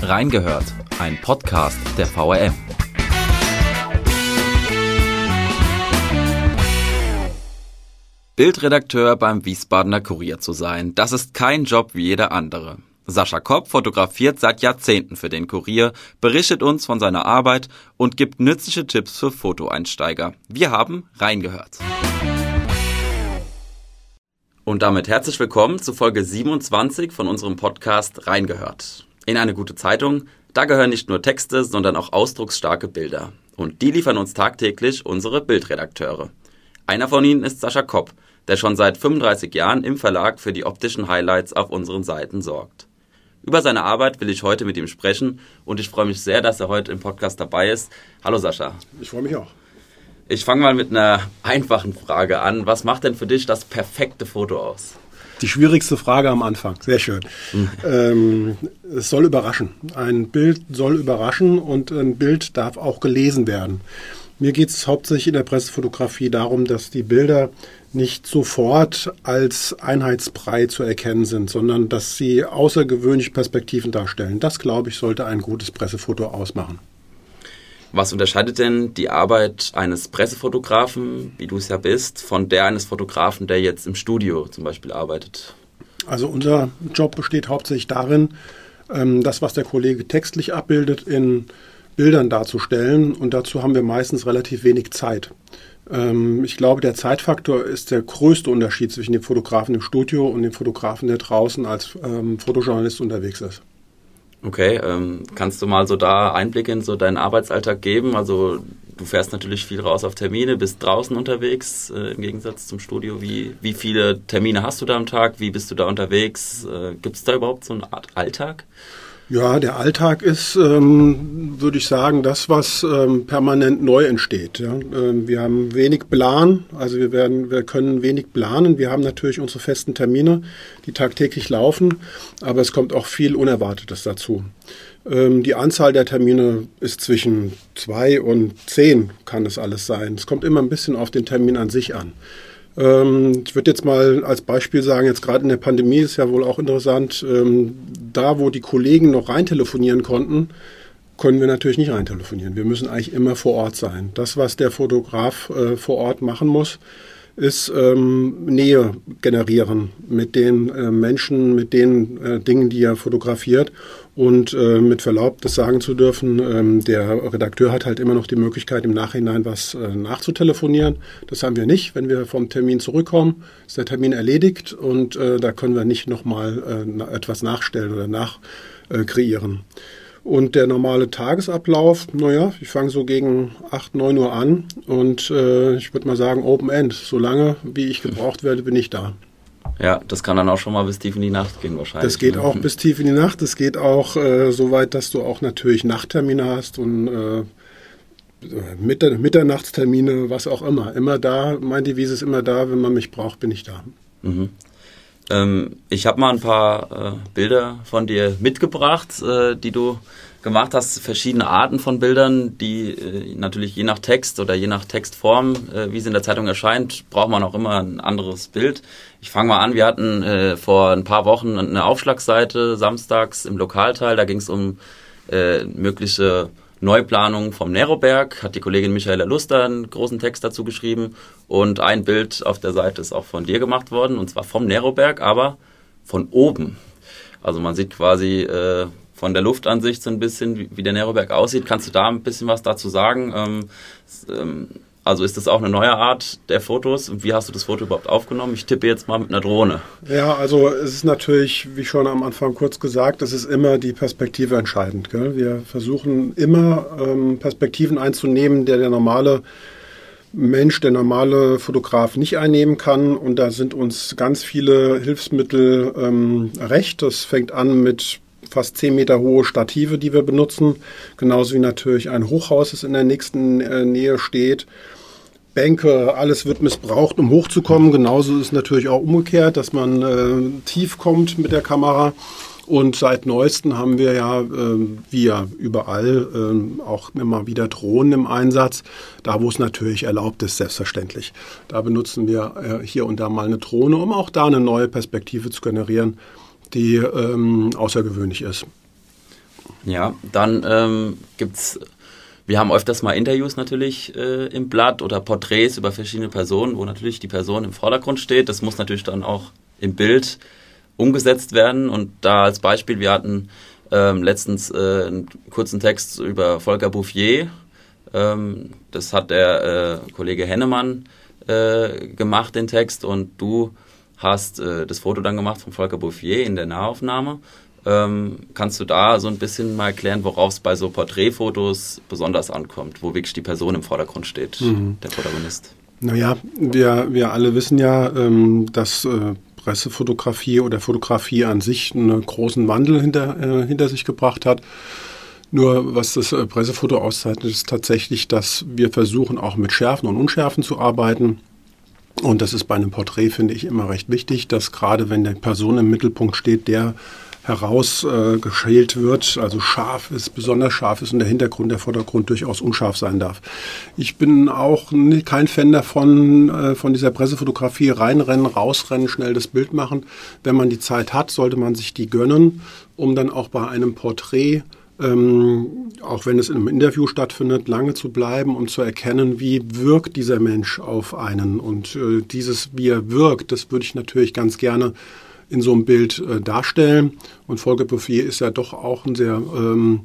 Reingehört, ein Podcast der VRM. Bildredakteur beim Wiesbadener Kurier zu sein, das ist kein Job wie jeder andere. Sascha Kopp fotografiert seit Jahrzehnten für den Kurier, berichtet uns von seiner Arbeit und gibt nützliche Tipps für Fotoeinsteiger. Wir haben reingehört. Und damit herzlich willkommen zu Folge 27 von unserem Podcast Reingehört in eine gute Zeitung, da gehören nicht nur Texte, sondern auch ausdrucksstarke Bilder. Und die liefern uns tagtäglich unsere Bildredakteure. Einer von ihnen ist Sascha Kopp, der schon seit 35 Jahren im Verlag für die optischen Highlights auf unseren Seiten sorgt. Über seine Arbeit will ich heute mit ihm sprechen und ich freue mich sehr, dass er heute im Podcast dabei ist. Hallo Sascha. Ich freue mich auch. Ich fange mal mit einer einfachen Frage an. Was macht denn für dich das perfekte Foto aus? Die schwierigste Frage am Anfang. Sehr schön. Ähm, es soll überraschen. Ein Bild soll überraschen und ein Bild darf auch gelesen werden. Mir geht es hauptsächlich in der Pressefotografie darum, dass die Bilder nicht sofort als Einheitsbrei zu erkennen sind, sondern dass sie außergewöhnliche Perspektiven darstellen. Das, glaube ich, sollte ein gutes Pressefoto ausmachen. Was unterscheidet denn die Arbeit eines Pressefotografen, wie du es ja bist, von der eines Fotografen, der jetzt im Studio zum Beispiel arbeitet? Also unser Job besteht hauptsächlich darin, ähm, das, was der Kollege textlich abbildet, in Bildern darzustellen. Und dazu haben wir meistens relativ wenig Zeit. Ähm, ich glaube, der Zeitfaktor ist der größte Unterschied zwischen dem Fotografen im Studio und dem Fotografen, der draußen als ähm, Fotojournalist unterwegs ist. Okay, ähm, kannst du mal so da Einblicke in so deinen Arbeitsalltag geben? Also du fährst natürlich viel raus auf Termine, bist draußen unterwegs äh, im Gegensatz zum Studio. Wie, wie viele Termine hast du da am Tag? Wie bist du da unterwegs? Äh, Gibt es da überhaupt so eine Art Alltag? Ja, der Alltag ist, ähm, würde ich sagen, das, was ähm, permanent neu entsteht. Ja? Ähm, wir haben wenig Plan, also wir werden, wir können wenig planen. Wir haben natürlich unsere festen Termine, die tagtäglich laufen, aber es kommt auch viel Unerwartetes dazu. Ähm, die Anzahl der Termine ist zwischen zwei und zehn, kann es alles sein. Es kommt immer ein bisschen auf den Termin an sich an. Ähm, ich würde jetzt mal als Beispiel sagen, jetzt gerade in der Pandemie ist ja wohl auch interessant, ähm, da wo die Kollegen noch rein telefonieren konnten, können wir natürlich nicht rein telefonieren. Wir müssen eigentlich immer vor Ort sein. Das, was der Fotograf äh, vor Ort machen muss, ist ähm, Nähe generieren mit den äh, Menschen, mit den äh, Dingen, die er fotografiert. Und äh, mit Verlaub, das sagen zu dürfen, ähm, der Redakteur hat halt immer noch die Möglichkeit, im Nachhinein was äh, nachzutelefonieren. Das haben wir nicht. Wenn wir vom Termin zurückkommen, ist der Termin erledigt und äh, da können wir nicht nochmal äh, etwas nachstellen oder nachkreieren. Und der normale Tagesablauf, naja, ich fange so gegen 8, 9 Uhr an und äh, ich würde mal sagen Open End. Solange wie ich gebraucht werde, bin ich da. Ja, das kann dann auch schon mal bis tief in die Nacht gehen wahrscheinlich. Das geht ne? auch bis tief in die Nacht. Das geht auch äh, so weit, dass du auch natürlich Nachttermine hast und äh, Mitter Mitternachtstermine, was auch immer. Immer da, mein Devise ist immer da, wenn man mich braucht, bin ich da. Mhm. Ähm, ich habe mal ein paar äh, Bilder von dir mitgebracht, äh, die du gemacht hast. Verschiedene Arten von Bildern, die äh, natürlich je nach Text oder je nach Textform, äh, wie sie in der Zeitung erscheint, braucht man auch immer ein anderes Bild. Ich fange mal an. Wir hatten äh, vor ein paar Wochen eine Aufschlagseite samstags im Lokalteil. Da ging es um äh, mögliche Neuplanung vom Neroberg, hat die Kollegin Michaela Luster einen großen Text dazu geschrieben und ein Bild auf der Seite ist auch von dir gemacht worden und zwar vom Neroberg, aber von oben. Also man sieht quasi äh, von der Luftansicht so ein bisschen, wie, wie, der Neroberg aussieht. Kannst du da ein bisschen was dazu sagen? Ähm, ähm, also ist das auch eine neue Art der Fotos? Wie hast du das Foto überhaupt aufgenommen? Ich tippe jetzt mal mit einer Drohne. Ja, also es ist natürlich, wie schon am Anfang kurz gesagt, es ist immer die Perspektive entscheidend. Gell? Wir versuchen immer ähm, Perspektiven einzunehmen, der der normale Mensch, der normale Fotograf nicht einnehmen kann. Und da sind uns ganz viele Hilfsmittel ähm, recht. Das fängt an mit fast 10 Meter hohe Stative, die wir benutzen. Genauso wie natürlich ein Hochhaus, das in der nächsten äh, Nähe steht. Bänke, alles wird missbraucht, um hochzukommen. Genauso ist es natürlich auch umgekehrt, dass man äh, tief kommt mit der Kamera. Und seit neuestem haben wir ja, äh, wie ja überall, äh, auch immer wieder Drohnen im Einsatz. Da, wo es natürlich erlaubt ist, selbstverständlich. Da benutzen wir äh, hier und da mal eine Drohne, um auch da eine neue Perspektive zu generieren, die ähm, außergewöhnlich ist. Ja, dann ähm, es, wir haben öfters mal Interviews natürlich äh, im Blatt oder Porträts über verschiedene Personen, wo natürlich die Person im Vordergrund steht. Das muss natürlich dann auch im Bild umgesetzt werden. Und da als Beispiel, wir hatten ähm, letztens äh, einen kurzen Text über Volker Bouffier. Ähm, das hat der äh, Kollege Hennemann äh, gemacht, den Text, und du hast äh, das Foto dann gemacht von Volker Bouffier in der Nahaufnahme. Ähm, kannst du da so ein bisschen mal erklären, worauf es bei so Porträtfotos besonders ankommt, wo wirklich die Person im Vordergrund steht, mhm. der Protagonist? Naja, wir, wir alle wissen ja, ähm, dass äh, Pressefotografie oder Fotografie an sich einen großen Wandel hinter, äh, hinter sich gebracht hat. Nur was das äh, Pressefoto auszeichnet, ist tatsächlich, dass wir versuchen, auch mit Schärfen und Unschärfen zu arbeiten. Und das ist bei einem Porträt, finde ich, immer recht wichtig, dass gerade wenn der Person im Mittelpunkt steht, der herausgeschält äh, wird, also scharf ist, besonders scharf ist und der Hintergrund, der Vordergrund durchaus unscharf sein darf. Ich bin auch nicht, kein Fan davon, äh, von dieser Pressefotografie reinrennen, rausrennen, schnell das Bild machen. Wenn man die Zeit hat, sollte man sich die gönnen, um dann auch bei einem Porträt ähm, auch wenn es in einem Interview stattfindet, lange zu bleiben und zu erkennen, wie wirkt dieser Mensch auf einen. Und äh, dieses, wie er wirkt, das würde ich natürlich ganz gerne in so einem Bild äh, darstellen. Und Volker Bouffier ist ja doch auch ein sehr ähm,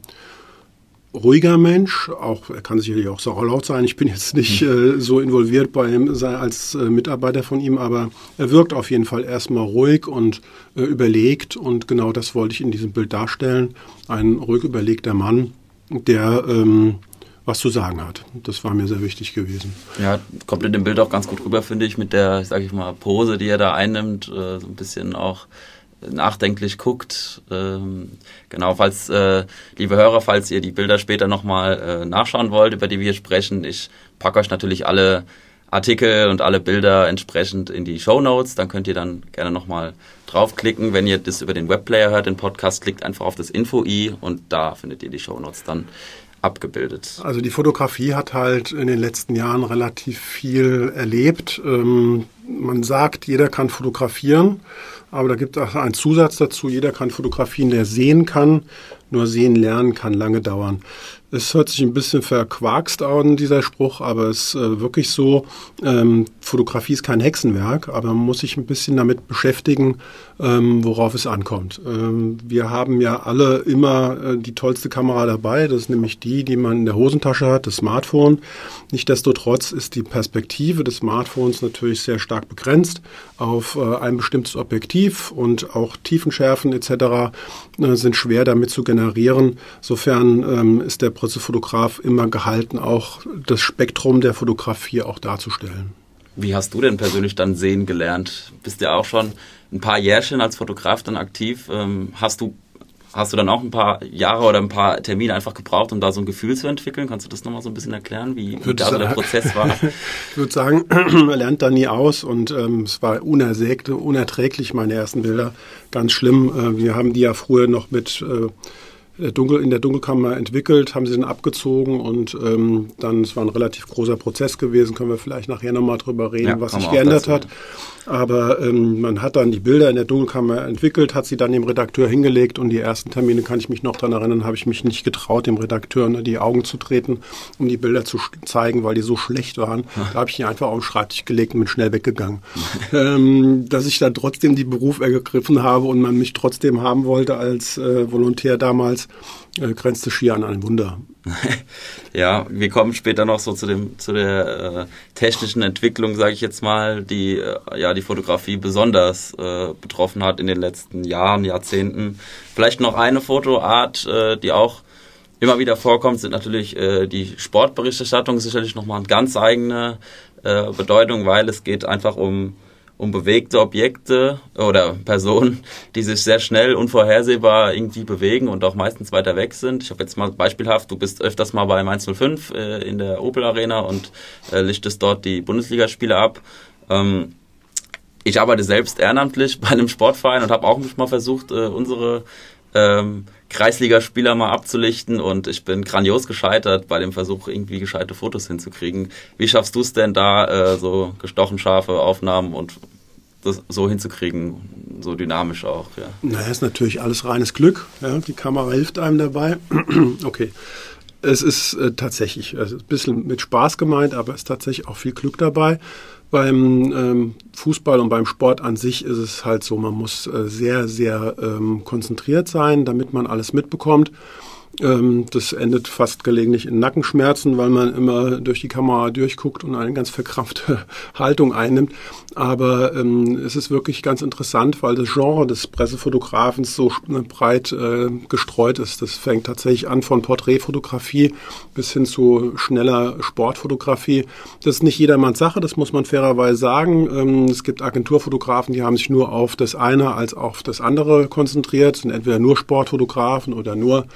ruhiger Mensch. Auch er kann sicherlich auch sauer laut sein. Ich bin jetzt nicht äh, so involviert bei ihm als äh, Mitarbeiter von ihm, aber er wirkt auf jeden Fall erstmal ruhig und äh, überlegt. Und genau das wollte ich in diesem Bild darstellen. Ein ruhig überlegter Mann, der ähm, was zu sagen hat. Das war mir sehr wichtig gewesen. Ja, kommt in dem Bild auch ganz gut rüber, finde ich, mit der, sage ich mal, Pose, die er da einnimmt, äh, so ein bisschen auch nachdenklich guckt. Ähm, genau, falls, äh, liebe Hörer, falls ihr die Bilder später nochmal äh, nachschauen wollt, über die wir sprechen, ich packe euch natürlich alle Artikel und alle Bilder entsprechend in die Show Notes. Dann könnt ihr dann gerne nochmal draufklicken. Wenn ihr das über den Webplayer hört, den Podcast, klickt einfach auf das Info-i und da findet ihr die Show Notes dann abgebildet? Also die Fotografie hat halt in den letzten Jahren relativ viel erlebt. Ähm, man sagt, jeder kann fotografieren, aber da gibt es auch einen Zusatz dazu, jeder kann fotografieren, der sehen kann. Nur sehen lernen kann lange dauern. Es hört sich ein bisschen verquarkst an, dieser Spruch, aber es ist äh, wirklich so, ähm, Fotografie ist kein Hexenwerk, aber man muss sich ein bisschen damit beschäftigen, ähm, worauf es ankommt. Ähm, wir haben ja alle immer äh, die tollste Kamera dabei, das ist nämlich die, die man in der Hosentasche hat, das Smartphone. Nichtsdestotrotz ist die Perspektive des Smartphones natürlich sehr stark begrenzt auf äh, ein bestimmtes Objektiv und auch Tiefenschärfen etc. Äh, sind schwer damit zu generieren. Insofern ähm, ist der Pressefotograf immer gehalten, auch das Spektrum der Fotografie auch darzustellen. Wie hast du denn persönlich dann sehen gelernt? Bist ja auch schon ein paar Jährchen als Fotograf dann aktiv. Ähm, hast du Hast du dann auch ein paar Jahre oder ein paar Termine einfach gebraucht, um da so ein Gefühl zu entwickeln? Kannst du das nochmal so ein bisschen erklären, wie, wie da so der Prozess war? ich würde sagen, man lernt da nie aus und ähm, es war unersägt, unerträglich, meine ersten Bilder. Ganz schlimm. Äh, wir haben die ja früher noch mit äh, Dunkel, in der Dunkelkammer entwickelt, haben sie dann abgezogen und ähm, dann, es war ein relativ großer Prozess gewesen, können wir vielleicht nachher nochmal drüber reden, ja, was sich geändert hat. Aber ähm, man hat dann die Bilder in der Dunkelkammer entwickelt, hat sie dann dem Redakteur hingelegt und die ersten Termine, kann ich mich noch daran erinnern, habe ich mich nicht getraut, dem Redakteur in die Augen zu treten, um die Bilder zu zeigen, weil die so schlecht waren. Da habe ich ihn einfach auf den Schreibtisch gelegt und bin schnell weggegangen. ähm, dass ich dann trotzdem die Beruf ergriffen habe und man mich trotzdem haben wollte als äh, Volontär damals, äh, grenzte schier an ein Wunder. ja, wir kommen später noch so zu dem zu der äh, technischen Entwicklung, sage ich jetzt mal, die äh, ja die Fotografie besonders äh, betroffen hat in den letzten Jahren, Jahrzehnten. Vielleicht noch eine Fotoart, äh, die auch immer wieder vorkommt, sind natürlich äh, die Sportberichterstattung sicherlich nochmal eine ganz eigene äh, Bedeutung, weil es geht einfach um um bewegte Objekte oder Personen, die sich sehr schnell unvorhersehbar irgendwie bewegen und auch meistens weiter weg sind. Ich habe jetzt mal beispielhaft, du bist öfters mal bei Mainz 05 äh, in der Opel Arena und äh, lichtest dort die Bundesligaspiele ab. Ähm, ich arbeite selbst ehrenamtlich bei einem Sportverein und habe auch mal versucht, äh, unsere ähm, Kreisligaspieler mal abzulichten und ich bin grandios gescheitert bei dem Versuch, irgendwie gescheite Fotos hinzukriegen. Wie schaffst du es denn da, äh, so gestochen scharfe Aufnahmen und das so hinzukriegen, so dynamisch auch. Ja. Naja, ist natürlich alles reines Glück. Ja? Die Kamera hilft einem dabei. okay. Es ist äh, tatsächlich also ein bisschen mit Spaß gemeint, aber es ist tatsächlich auch viel Glück dabei. Beim ähm, Fußball und beim Sport an sich ist es halt so, man muss äh, sehr, sehr ähm, konzentriert sein, damit man alles mitbekommt. Ähm, das endet fast gelegentlich in Nackenschmerzen, weil man immer durch die Kamera durchguckt und eine ganz verkrampfte Haltung einnimmt. Aber ähm, es ist wirklich ganz interessant, weil das Genre des Pressefotografens so breit äh, gestreut ist. Das fängt tatsächlich an von Porträtfotografie bis hin zu schneller Sportfotografie. Das ist nicht jedermanns Sache, das muss man fairerweise sagen. Ähm, es gibt Agenturfotografen, die haben sich nur auf das eine als auf das andere konzentriert, sind entweder nur Sportfotografen oder nur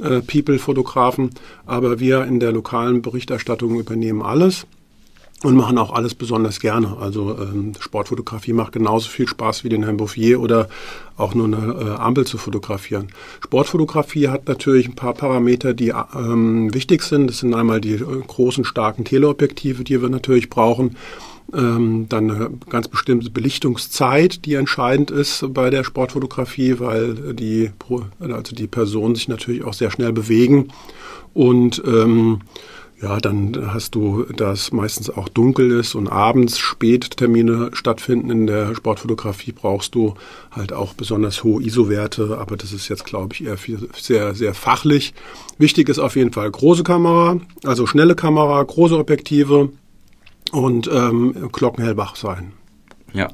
äh, People-Fotografen, aber wir in der lokalen Berichterstattung übernehmen alles und machen auch alles besonders gerne. Also ähm, Sportfotografie macht genauso viel Spaß wie den Herrn Bouffier oder auch nur eine äh, Ampel zu fotografieren. Sportfotografie hat natürlich ein paar Parameter, die ähm, wichtig sind. Das sind einmal die äh, großen, starken Teleobjektive, die wir natürlich brauchen. Ähm, dann eine ganz bestimmte Belichtungszeit, die entscheidend ist bei der Sportfotografie, weil die, also die Personen sich natürlich auch sehr schnell bewegen. Und ähm, ja, dann hast du, dass meistens auch dunkel ist und abends Spättermine stattfinden in der Sportfotografie, brauchst du halt auch besonders hohe ISO-Werte, aber das ist jetzt, glaube ich, eher viel, sehr, sehr fachlich. Wichtig ist auf jeden Fall große Kamera, also schnelle Kamera, große Objektive, und ähm, glockenhellwach sein. Ja.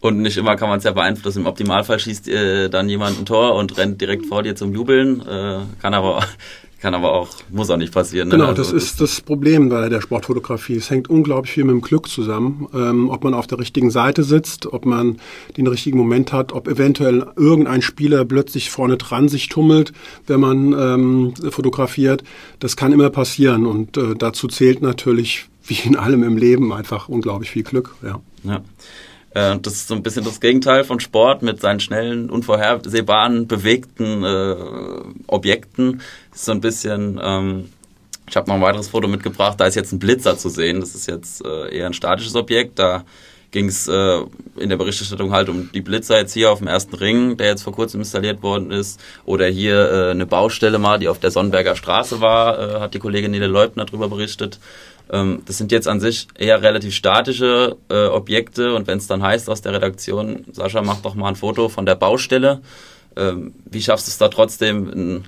Und nicht immer kann man es ja beeinflussen. Im Optimalfall schießt äh, dann jemand ein Tor und rennt direkt vor dir zum Jubeln. Äh, kann aber kann aber auch, muss auch nicht passieren. Ne? Genau, also, das ist das Problem bei der Sportfotografie. Es hängt unglaublich viel mit dem Glück zusammen. Ähm, ob man auf der richtigen Seite sitzt, ob man den richtigen Moment hat, ob eventuell irgendein Spieler plötzlich vorne dran sich tummelt, wenn man ähm, fotografiert. Das kann immer passieren und äh, dazu zählt natürlich wie in allem im Leben einfach unglaublich viel Glück. Ja. ja. Äh, das ist so ein bisschen das Gegenteil von Sport mit seinen schnellen, unvorhersehbaren, bewegten äh, Objekten. Ist so ein bisschen, ähm, ich habe noch ein weiteres Foto mitgebracht, da ist jetzt ein Blitzer zu sehen. Das ist jetzt äh, eher ein statisches Objekt. Da ging es äh, in der Berichterstattung halt um die Blitzer jetzt hier auf dem ersten Ring, der jetzt vor kurzem installiert worden ist. Oder hier äh, eine Baustelle mal, die auf der Sonnenberger Straße war, äh, hat die Kollegin Nele Leubner darüber berichtet. Ähm, das sind jetzt an sich eher relativ statische äh, Objekte und wenn es dann heißt aus der Redaktion, Sascha, mach doch mal ein Foto von der Baustelle. Ähm, wie schaffst du es da trotzdem, ein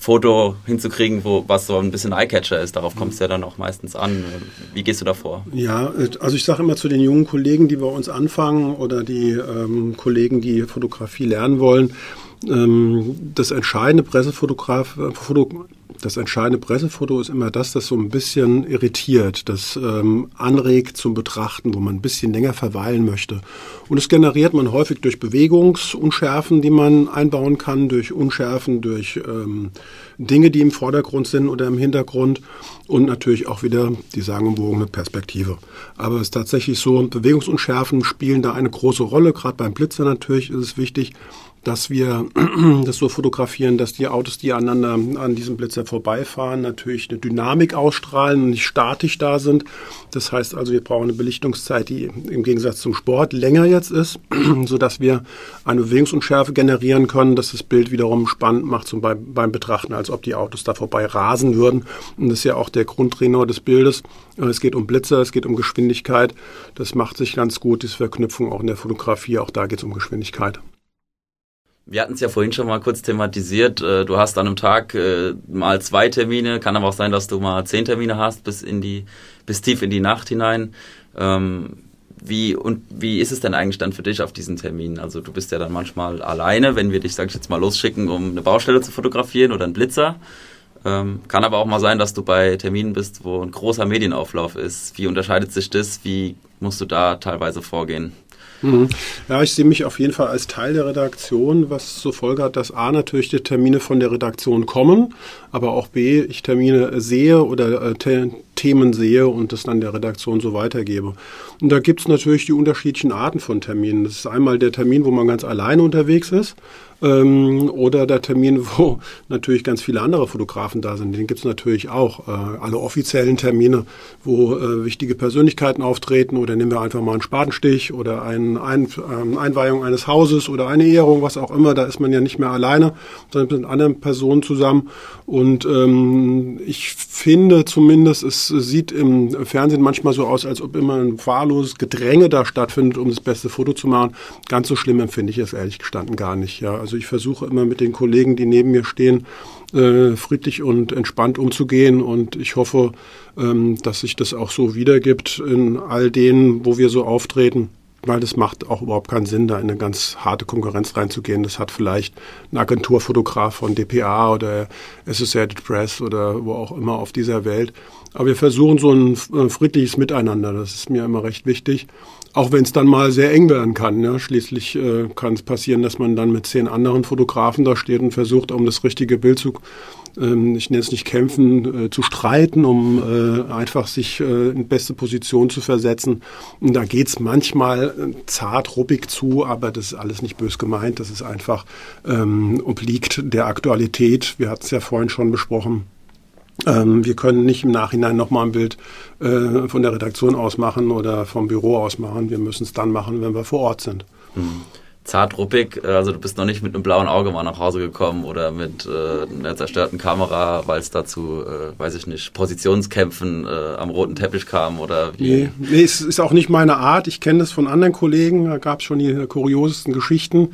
Foto hinzukriegen, wo was so ein bisschen Eyecatcher ist. Darauf kommt es ja dann auch meistens an. Wie gehst du da vor? Ja, also ich sage immer zu den jungen Kollegen, die bei uns anfangen oder die ähm, Kollegen, die Fotografie lernen wollen, ähm, das entscheidende Pressefotograf, Foto, das entscheidende Pressefoto ist immer das, das so ein bisschen irritiert, das ähm, anregt zum Betrachten, wo man ein bisschen länger verweilen möchte. Und das generiert man häufig durch Bewegungsunschärfen, die man einbauen kann, durch Unschärfen, durch ähm, Dinge, die im Vordergrund sind oder im Hintergrund und natürlich auch wieder die sagenumwogene Perspektive. Aber es ist tatsächlich so, Bewegungsunschärfen spielen da eine große Rolle, gerade beim Blitzer natürlich ist es wichtig, dass wir das so fotografieren, dass die Autos, die aneinander an diesem Blitzer vorbeifahren, natürlich eine Dynamik ausstrahlen und nicht statisch da sind. Das heißt also, wir brauchen eine Belichtungszeit, die im Gegensatz zum Sport länger jetzt ist, so dass wir eine Bewegungsunschärfe generieren können, dass das Bild wiederum spannend macht zum beim, beim Betrachten, als ob die Autos da vorbei rasen würden. Und das ist ja auch der Grundtrainer des Bildes. Es geht um Blitzer, es geht um Geschwindigkeit. Das macht sich ganz gut, diese Verknüpfung auch in der Fotografie. Auch da geht es um Geschwindigkeit. Wir hatten es ja vorhin schon mal kurz thematisiert. Äh, du hast an einem Tag äh, mal zwei Termine. Kann aber auch sein, dass du mal zehn Termine hast bis in die, bis tief in die Nacht hinein. Ähm, wie und wie ist es denn eigentlich dann für dich auf diesen Terminen? Also du bist ja dann manchmal alleine, wenn wir dich, sag ich jetzt mal, losschicken, um eine Baustelle zu fotografieren oder einen Blitzer. Ähm, kann aber auch mal sein, dass du bei Terminen bist, wo ein großer Medienauflauf ist. Wie unterscheidet sich das? Wie musst du da teilweise vorgehen? Mhm. Ja, ich sehe mich auf jeden Fall als Teil der Redaktion, was zur Folge hat, dass A natürlich die Termine von der Redaktion kommen, aber auch B, ich Termine sehe oder äh, Themen sehe und das dann der Redaktion so weitergebe. Und da gibt es natürlich die unterschiedlichen Arten von Terminen. Das ist einmal der Termin, wo man ganz alleine unterwegs ist. Ähm, oder der Termin, wo natürlich ganz viele andere Fotografen da sind. Den gibt es natürlich auch. Äh, alle offiziellen Termine, wo äh, wichtige Persönlichkeiten auftreten oder nehmen wir einfach mal einen Spatenstich oder ein, ein, ähm, Einweihung eines Hauses oder eine Ehrung, was auch immer. Da ist man ja nicht mehr alleine, sondern mit anderen Personen zusammen. Und ähm, ich finde zumindest, es sieht im Fernsehen manchmal so aus, als ob immer ein wahlloses Gedränge da stattfindet, um das beste Foto zu machen. Ganz so schlimm empfinde ich es ehrlich gestanden gar nicht. Ja. Also ich versuche immer mit den Kollegen, die neben mir stehen, äh, friedlich und entspannt umzugehen. Und ich hoffe, ähm, dass sich das auch so wiedergibt in all denen, wo wir so auftreten weil das macht auch überhaupt keinen Sinn, da in eine ganz harte Konkurrenz reinzugehen. Das hat vielleicht ein Agenturfotograf von DPA oder Associated Press oder wo auch immer auf dieser Welt. Aber wir versuchen so ein äh, friedliches Miteinander. Das ist mir immer recht wichtig. Auch wenn es dann mal sehr eng werden kann. Ja. Schließlich äh, kann es passieren, dass man dann mit zehn anderen Fotografen da steht und versucht, um das richtige Bild zu, ähm, ich nenne es nicht kämpfen, äh, zu streiten, um äh, einfach sich äh, in beste Position zu versetzen. Und da geht's manchmal äh, zart, ruppig zu, aber das ist alles nicht bös gemeint. Das ist einfach ähm, obliegt der Aktualität. Wir hatten es ja vorhin schon besprochen. Ähm, wir können nicht im Nachhinein nochmal ein Bild äh, von der Redaktion aus machen oder vom Büro aus machen. Wir müssen es dann machen, wenn wir vor Ort sind. Mhm. Zart ruppig, äh, also du bist noch nicht mit einem blauen Auge mal nach Hause gekommen oder mit äh, einer zerstörten Kamera, weil es dazu, äh, weiß ich nicht, Positionskämpfen äh, am roten Teppich kam oder wie? Nee, nee, es ist auch nicht meine Art. Ich kenne das von anderen Kollegen, da gab es schon die kuriosesten Geschichten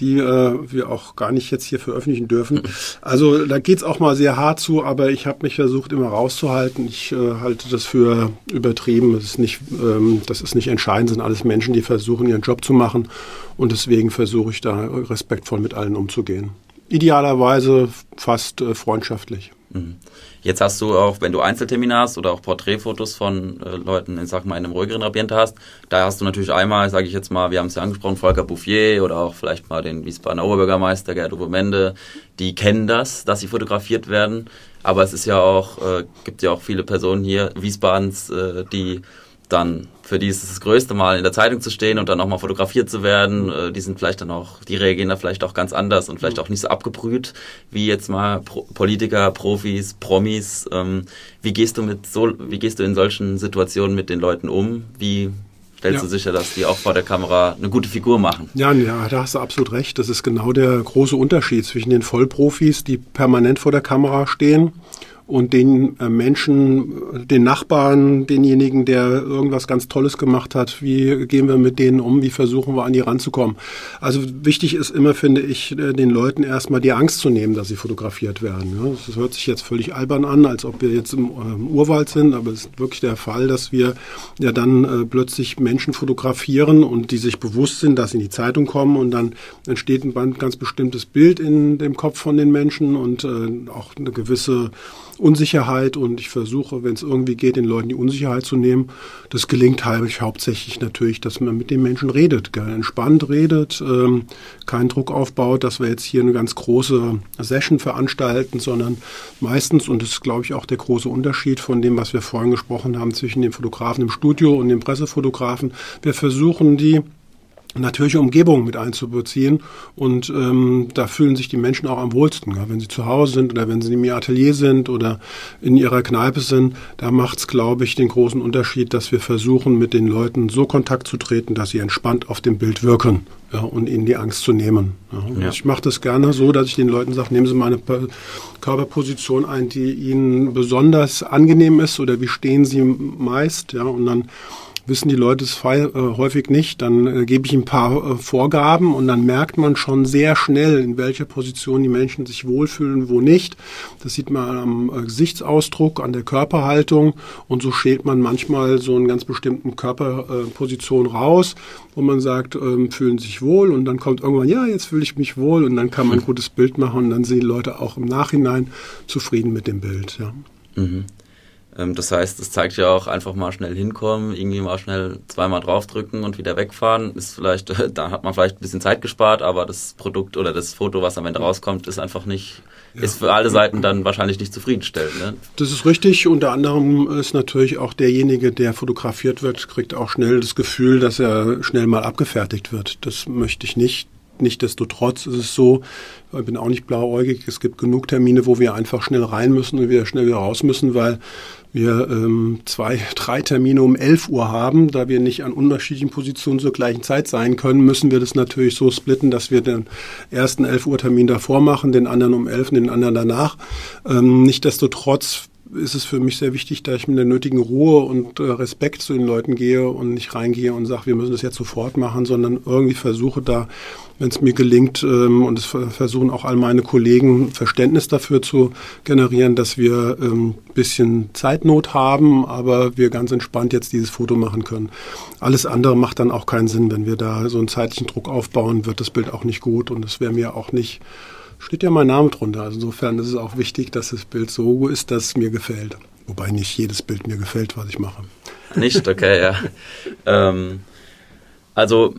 die äh, wir auch gar nicht jetzt hier veröffentlichen dürfen. Also da geht's auch mal sehr hart zu, aber ich habe mich versucht, immer rauszuhalten. Ich äh, halte das für übertrieben. Das ist, nicht, ähm, das ist nicht entscheidend, das sind alles Menschen, die versuchen, ihren Job zu machen. Und deswegen versuche ich da respektvoll mit allen umzugehen. Idealerweise fast äh, freundschaftlich. Mhm. Jetzt hast du auch, wenn du Einzeltermine hast oder auch Porträtfotos von äh, Leuten, in, sag mal, in einem ruhigeren Ambiente hast, da hast du natürlich einmal, sage ich jetzt mal, wir haben es ja angesprochen, Volker Bouffier oder auch vielleicht mal den Wiesbadener Oberbürgermeister Gerd Uwe Mende, die kennen das, dass sie fotografiert werden. Aber es ist ja auch, äh, gibt ja auch viele Personen hier Wiesbadens, äh, die dann für die ist es das größte Mal in der Zeitung zu stehen und dann auch mal fotografiert zu werden. Äh, die sind vielleicht dann auch, die reagieren da vielleicht auch ganz anders und vielleicht auch nicht so abgebrüht wie jetzt mal Politiker, Profis, Promis. Ähm, wie gehst du mit so, wie gehst du in solchen Situationen mit den Leuten um? Wie stellst ja. du sicher, dass die auch vor der Kamera eine gute Figur machen? Ja, ja, da hast du absolut recht. Das ist genau der große Unterschied zwischen den Vollprofis, die permanent vor der Kamera stehen und den äh, Menschen, den Nachbarn, denjenigen, der irgendwas ganz Tolles gemacht hat, wie gehen wir mit denen um, wie versuchen wir an die ranzukommen. Also wichtig ist immer, finde ich, äh, den Leuten erstmal die Angst zu nehmen, dass sie fotografiert werden. Das hört sich jetzt völlig albern an, als ob wir jetzt im, im Urwald sind, aber es ist wirklich der Fall, dass wir ja dann äh, plötzlich Menschen fotografieren und die sich bewusst sind, dass sie in die Zeitung kommen und dann entsteht ein ganz bestimmtes Bild in dem Kopf von den Menschen und äh, auch eine gewisse Unsicherheit und ich versuche, wenn es irgendwie geht, den Leuten die Unsicherheit zu nehmen. Das gelingt halt hauptsächlich natürlich, dass man mit den Menschen redet, gell? entspannt redet, ähm, keinen Druck aufbaut, dass wir jetzt hier eine ganz große Session veranstalten, sondern meistens, und das ist glaube ich auch der große Unterschied von dem, was wir vorhin gesprochen haben zwischen dem Fotografen im Studio und dem Pressefotografen, wir versuchen die natürliche Umgebung mit einzubeziehen. Und ähm, da fühlen sich die Menschen auch am wohlsten. Ja? Wenn sie zu Hause sind oder wenn sie in ihrem Atelier sind oder in ihrer Kneipe sind, da macht es, glaube ich, den großen Unterschied, dass wir versuchen, mit den Leuten so Kontakt zu treten, dass sie entspannt auf dem Bild wirken ja, und ihnen die Angst zu nehmen. Ja? Ja. Ich mache das gerne so, dass ich den Leuten sage, nehmen Sie mal eine Körperposition ein, die Ihnen besonders angenehm ist oder wie stehen Sie meist. Ja? Und dann wissen die Leute es äh, häufig nicht. Dann äh, gebe ich ein paar äh, Vorgaben und dann merkt man schon sehr schnell, in welcher Position die Menschen sich wohlfühlen, wo nicht. Das sieht man am Gesichtsausdruck, an der Körperhaltung und so schält man manchmal so einen ganz bestimmten Körperposition raus, wo man sagt, ähm, fühlen sich wohl und dann kommt irgendwann, ja, jetzt fühle ich mich wohl und dann kann man ein gutes Bild machen und dann sind die Leute auch im Nachhinein zufrieden mit dem Bild. Ja. Mhm. Ähm, das heißt, es zeigt ja auch einfach mal schnell hinkommen, irgendwie mal schnell zweimal draufdrücken und wieder wegfahren. Ist vielleicht, da hat man vielleicht ein bisschen Zeit gespart, aber das Produkt oder das Foto, was am Ende rauskommt, ist einfach nicht, ja. ist für alle Seiten dann wahrscheinlich nicht zufriedenstellend. Ne? Das ist richtig. Unter anderem ist natürlich auch derjenige, der fotografiert wird, kriegt auch schnell das Gefühl, dass er schnell mal abgefertigt wird. Das möchte ich nicht Nichtsdestotrotz ist es so, ich bin auch nicht blauäugig, es gibt genug Termine, wo wir einfach schnell rein müssen und wieder schnell wieder raus müssen, weil wir ähm, zwei, drei Termine um 11 Uhr haben. Da wir nicht an unterschiedlichen Positionen zur gleichen Zeit sein können, müssen wir das natürlich so splitten, dass wir den ersten 11 Uhr Termin davor machen, den anderen um 11 und den anderen danach. Ähm, Nichtsdestotrotz ist es für mich sehr wichtig, dass ich mit der nötigen Ruhe und äh, Respekt zu den Leuten gehe und nicht reingehe und sage, wir müssen das jetzt sofort machen, sondern irgendwie versuche da, wenn es mir gelingt, ähm, und es versuchen auch all meine Kollegen Verständnis dafür zu generieren, dass wir ähm, bisschen Zeitnot haben, aber wir ganz entspannt jetzt dieses Foto machen können. Alles andere macht dann auch keinen Sinn, wenn wir da so einen zeitlichen Druck aufbauen, wird das Bild auch nicht gut und es wäre mir auch nicht steht ja mein Name drunter. Also insofern ist es auch wichtig, dass das Bild so ist, dass es mir gefällt. Wobei nicht jedes Bild mir gefällt, was ich mache. Nicht, okay, ja. ähm, also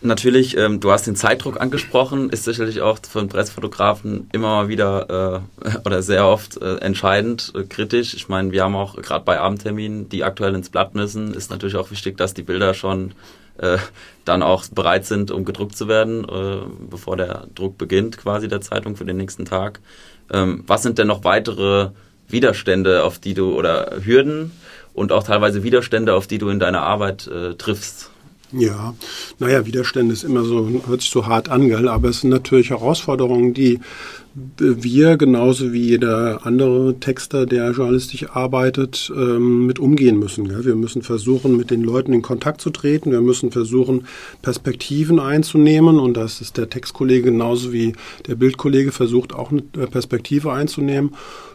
natürlich, ähm, du hast den Zeitdruck angesprochen, ist sicherlich auch für einen Pressfotografen immer mal wieder äh, oder sehr oft äh, entscheidend, äh, kritisch. Ich meine, wir haben auch gerade bei Abendterminen, die aktuell ins Blatt müssen, ist natürlich auch wichtig, dass die Bilder schon äh, dann auch bereit sind, um gedruckt zu werden, äh, bevor der Druck beginnt, quasi der Zeitung für den nächsten Tag. Ähm, was sind denn noch weitere Widerstände, auf die du oder Hürden und auch teilweise Widerstände, auf die du in deiner Arbeit äh, triffst? Ja, naja, Widerstände ist immer so, hört sich so hart an, gell? aber es sind natürlich Herausforderungen, die wir genauso wie jeder andere Texter, der journalistisch arbeitet, ähm, mit umgehen müssen. Wir müssen versuchen, mit den Leuten in Kontakt zu treten. Wir müssen versuchen, Perspektiven einzunehmen. Und das ist der Textkollege genauso wie der Bildkollege versucht, auch eine Perspektive einzunehmen.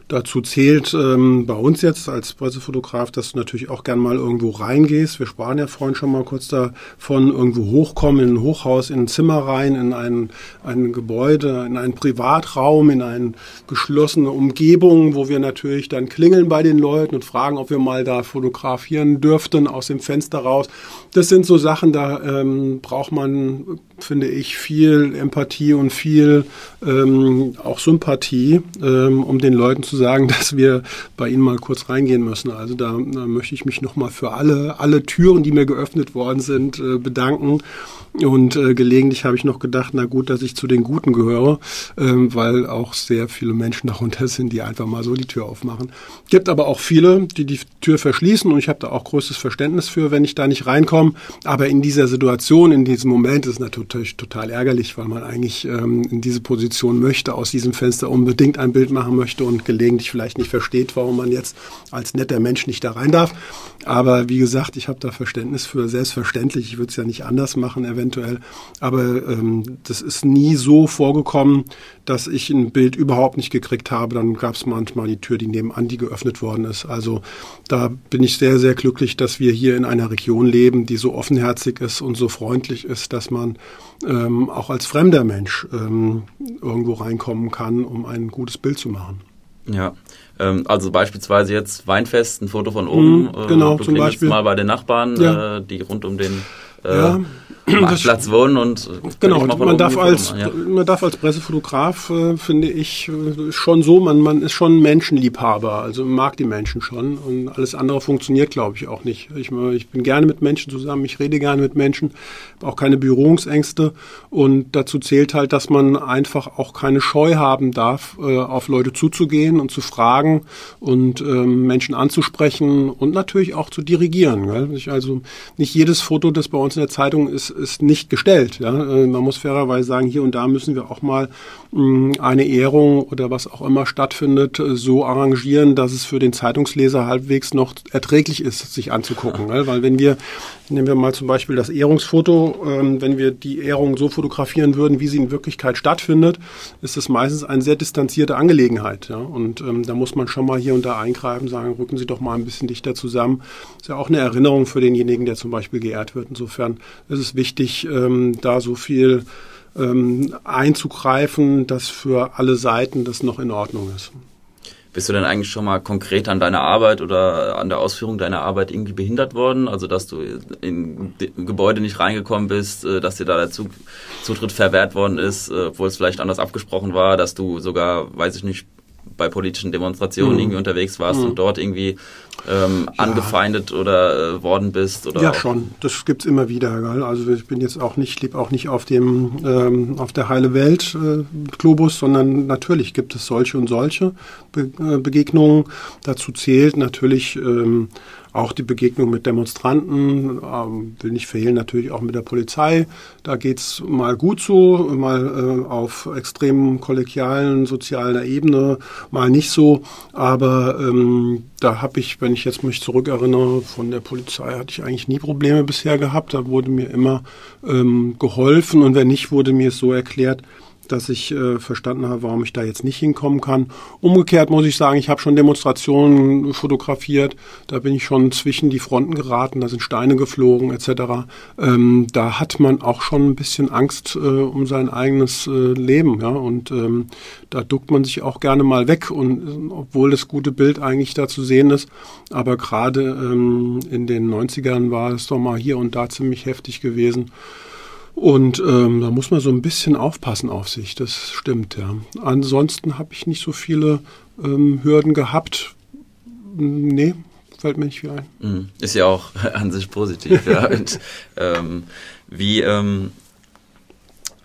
Dazu zählt ähm, bei uns jetzt als Pressefotograf, dass du natürlich auch gern mal irgendwo reingehst. Wir sprachen ja vorhin schon mal kurz davon, irgendwo hochkommen, in ein Hochhaus, in ein Zimmer rein, in ein, ein Gebäude, in einen Privatraum, in eine geschlossene Umgebung, wo wir natürlich dann klingeln bei den Leuten und fragen, ob wir mal da fotografieren dürften aus dem Fenster raus. Das sind so Sachen, da ähm, braucht man, finde ich, viel Empathie und viel ähm, auch Sympathie, ähm, um den Leuten zu sagen, dass wir bei Ihnen mal kurz reingehen müssen. Also da, da möchte ich mich nochmal für alle, alle Türen, die mir geöffnet worden sind, äh, bedanken. Und äh, gelegentlich habe ich noch gedacht, na gut, dass ich zu den Guten gehöre, ähm, weil auch sehr viele Menschen darunter sind, die einfach mal so die Tür aufmachen. Gibt aber auch viele, die die Tür verschließen und ich habe da auch größtes Verständnis für, wenn ich da nicht reinkomme. Aber in dieser Situation, in diesem Moment ist es natürlich total ärgerlich, weil man eigentlich ähm, in diese Position möchte, aus diesem Fenster unbedingt ein Bild machen möchte und gelegentlich vielleicht nicht versteht, warum man jetzt als netter Mensch nicht da rein darf. Aber wie gesagt, ich habe da Verständnis für selbstverständlich. Ich würde es ja nicht anders machen, eventuell. Aber ähm, das ist nie so vorgekommen, dass ich ein Bild überhaupt nicht gekriegt habe. Dann gab es manchmal die Tür, die nebenan, die geöffnet worden ist. Also da bin ich sehr, sehr glücklich, dass wir hier in einer Region leben, die so offenherzig ist und so freundlich ist, dass man ähm, auch als fremder Mensch ähm, irgendwo reinkommen kann, um ein gutes Bild zu machen. Ja, ähm, also beispielsweise jetzt Weinfest, ein Foto von oben. Mhm, genau, du zum Beispiel. mal bei den Nachbarn, ja. äh, die rund um den äh, ja. Marktplatz wohnen und genau man darf als ja. man darf als Pressefotograf äh, finde ich äh, schon so man man ist schon Menschenliebhaber also mag die Menschen schon und alles andere funktioniert glaube ich auch nicht ich, ich bin gerne mit Menschen zusammen ich rede gerne mit Menschen auch keine Berührungsängste und dazu zählt halt dass man einfach auch keine Scheu haben darf äh, auf Leute zuzugehen und zu fragen und ähm, Menschen anzusprechen und natürlich auch zu dirigieren gell? Also nicht jedes Foto das bei uns in der Zeitung ist ist nicht gestellt. Ja? Äh, man muss fairerweise sagen, hier und da müssen wir auch mal eine Ehrung oder was auch immer stattfindet, äh, so arrangieren, dass es für den Zeitungsleser halbwegs noch erträglich ist, sich anzugucken. Ja. Weil wenn wir, nehmen wir mal zum Beispiel das Ehrungsfoto, ähm, wenn wir die Ehrung so fotografieren würden, wie sie in Wirklichkeit stattfindet, ist es meistens eine sehr distanzierte Angelegenheit. Ja. Und ähm, da muss man schon mal hier und da eingreifen, sagen, rücken Sie doch mal ein bisschen dichter zusammen. Ist ja auch eine Erinnerung für denjenigen, der zum Beispiel geehrt wird. Insofern ist es wichtig, ähm, da so viel ähm, einzugreifen, dass für alle Seiten das noch in Ordnung ist. Bist du denn eigentlich schon mal konkret an deiner Arbeit oder an der Ausführung deiner Arbeit irgendwie behindert worden? Also, dass du in Gebäude nicht reingekommen bist, äh, dass dir da der Zutritt verwehrt worden ist, äh, obwohl es vielleicht anders abgesprochen war, dass du sogar, weiß ich nicht, bei politischen Demonstrationen mhm. irgendwie unterwegs warst mhm. und dort irgendwie ähm, ja. angefeindet oder äh, worden bist? Oder ja, schon. Das gibt es immer wieder. Gell? Also ich bin jetzt auch nicht, lebe auch nicht auf dem ähm, auf der heile Welt äh, Globus, sondern natürlich gibt es solche und solche Be äh, Begegnungen. Dazu zählt natürlich ähm, auch die Begegnung mit Demonstranten, ähm, will nicht verhehlen, natürlich auch mit der Polizei. Da geht's mal gut so, mal äh, auf extrem kollegialen, sozialer Ebene, mal nicht so. Aber ähm, da habe ich, wenn ich jetzt mich zurückerinnere, von der Polizei hatte ich eigentlich nie Probleme bisher gehabt. Da wurde mir immer ähm, geholfen und wenn nicht, wurde mir es so erklärt, dass ich äh, verstanden habe, warum ich da jetzt nicht hinkommen kann. Umgekehrt muss ich sagen, ich habe schon Demonstrationen fotografiert, da bin ich schon zwischen die Fronten geraten, da sind Steine geflogen etc. Ähm, da hat man auch schon ein bisschen Angst äh, um sein eigenes äh, Leben, ja, und ähm, da duckt man sich auch gerne mal weg und äh, obwohl das gute Bild eigentlich da zu sehen ist, aber gerade ähm, in den 90ern war es doch mal hier und da ziemlich heftig gewesen. Und ähm, da muss man so ein bisschen aufpassen auf sich, das stimmt, ja. Ansonsten habe ich nicht so viele ähm, Hürden gehabt. Nee, fällt mir nicht viel ein. Mhm. Ist ja auch an sich positiv, ja. Und, ähm, wie ähm,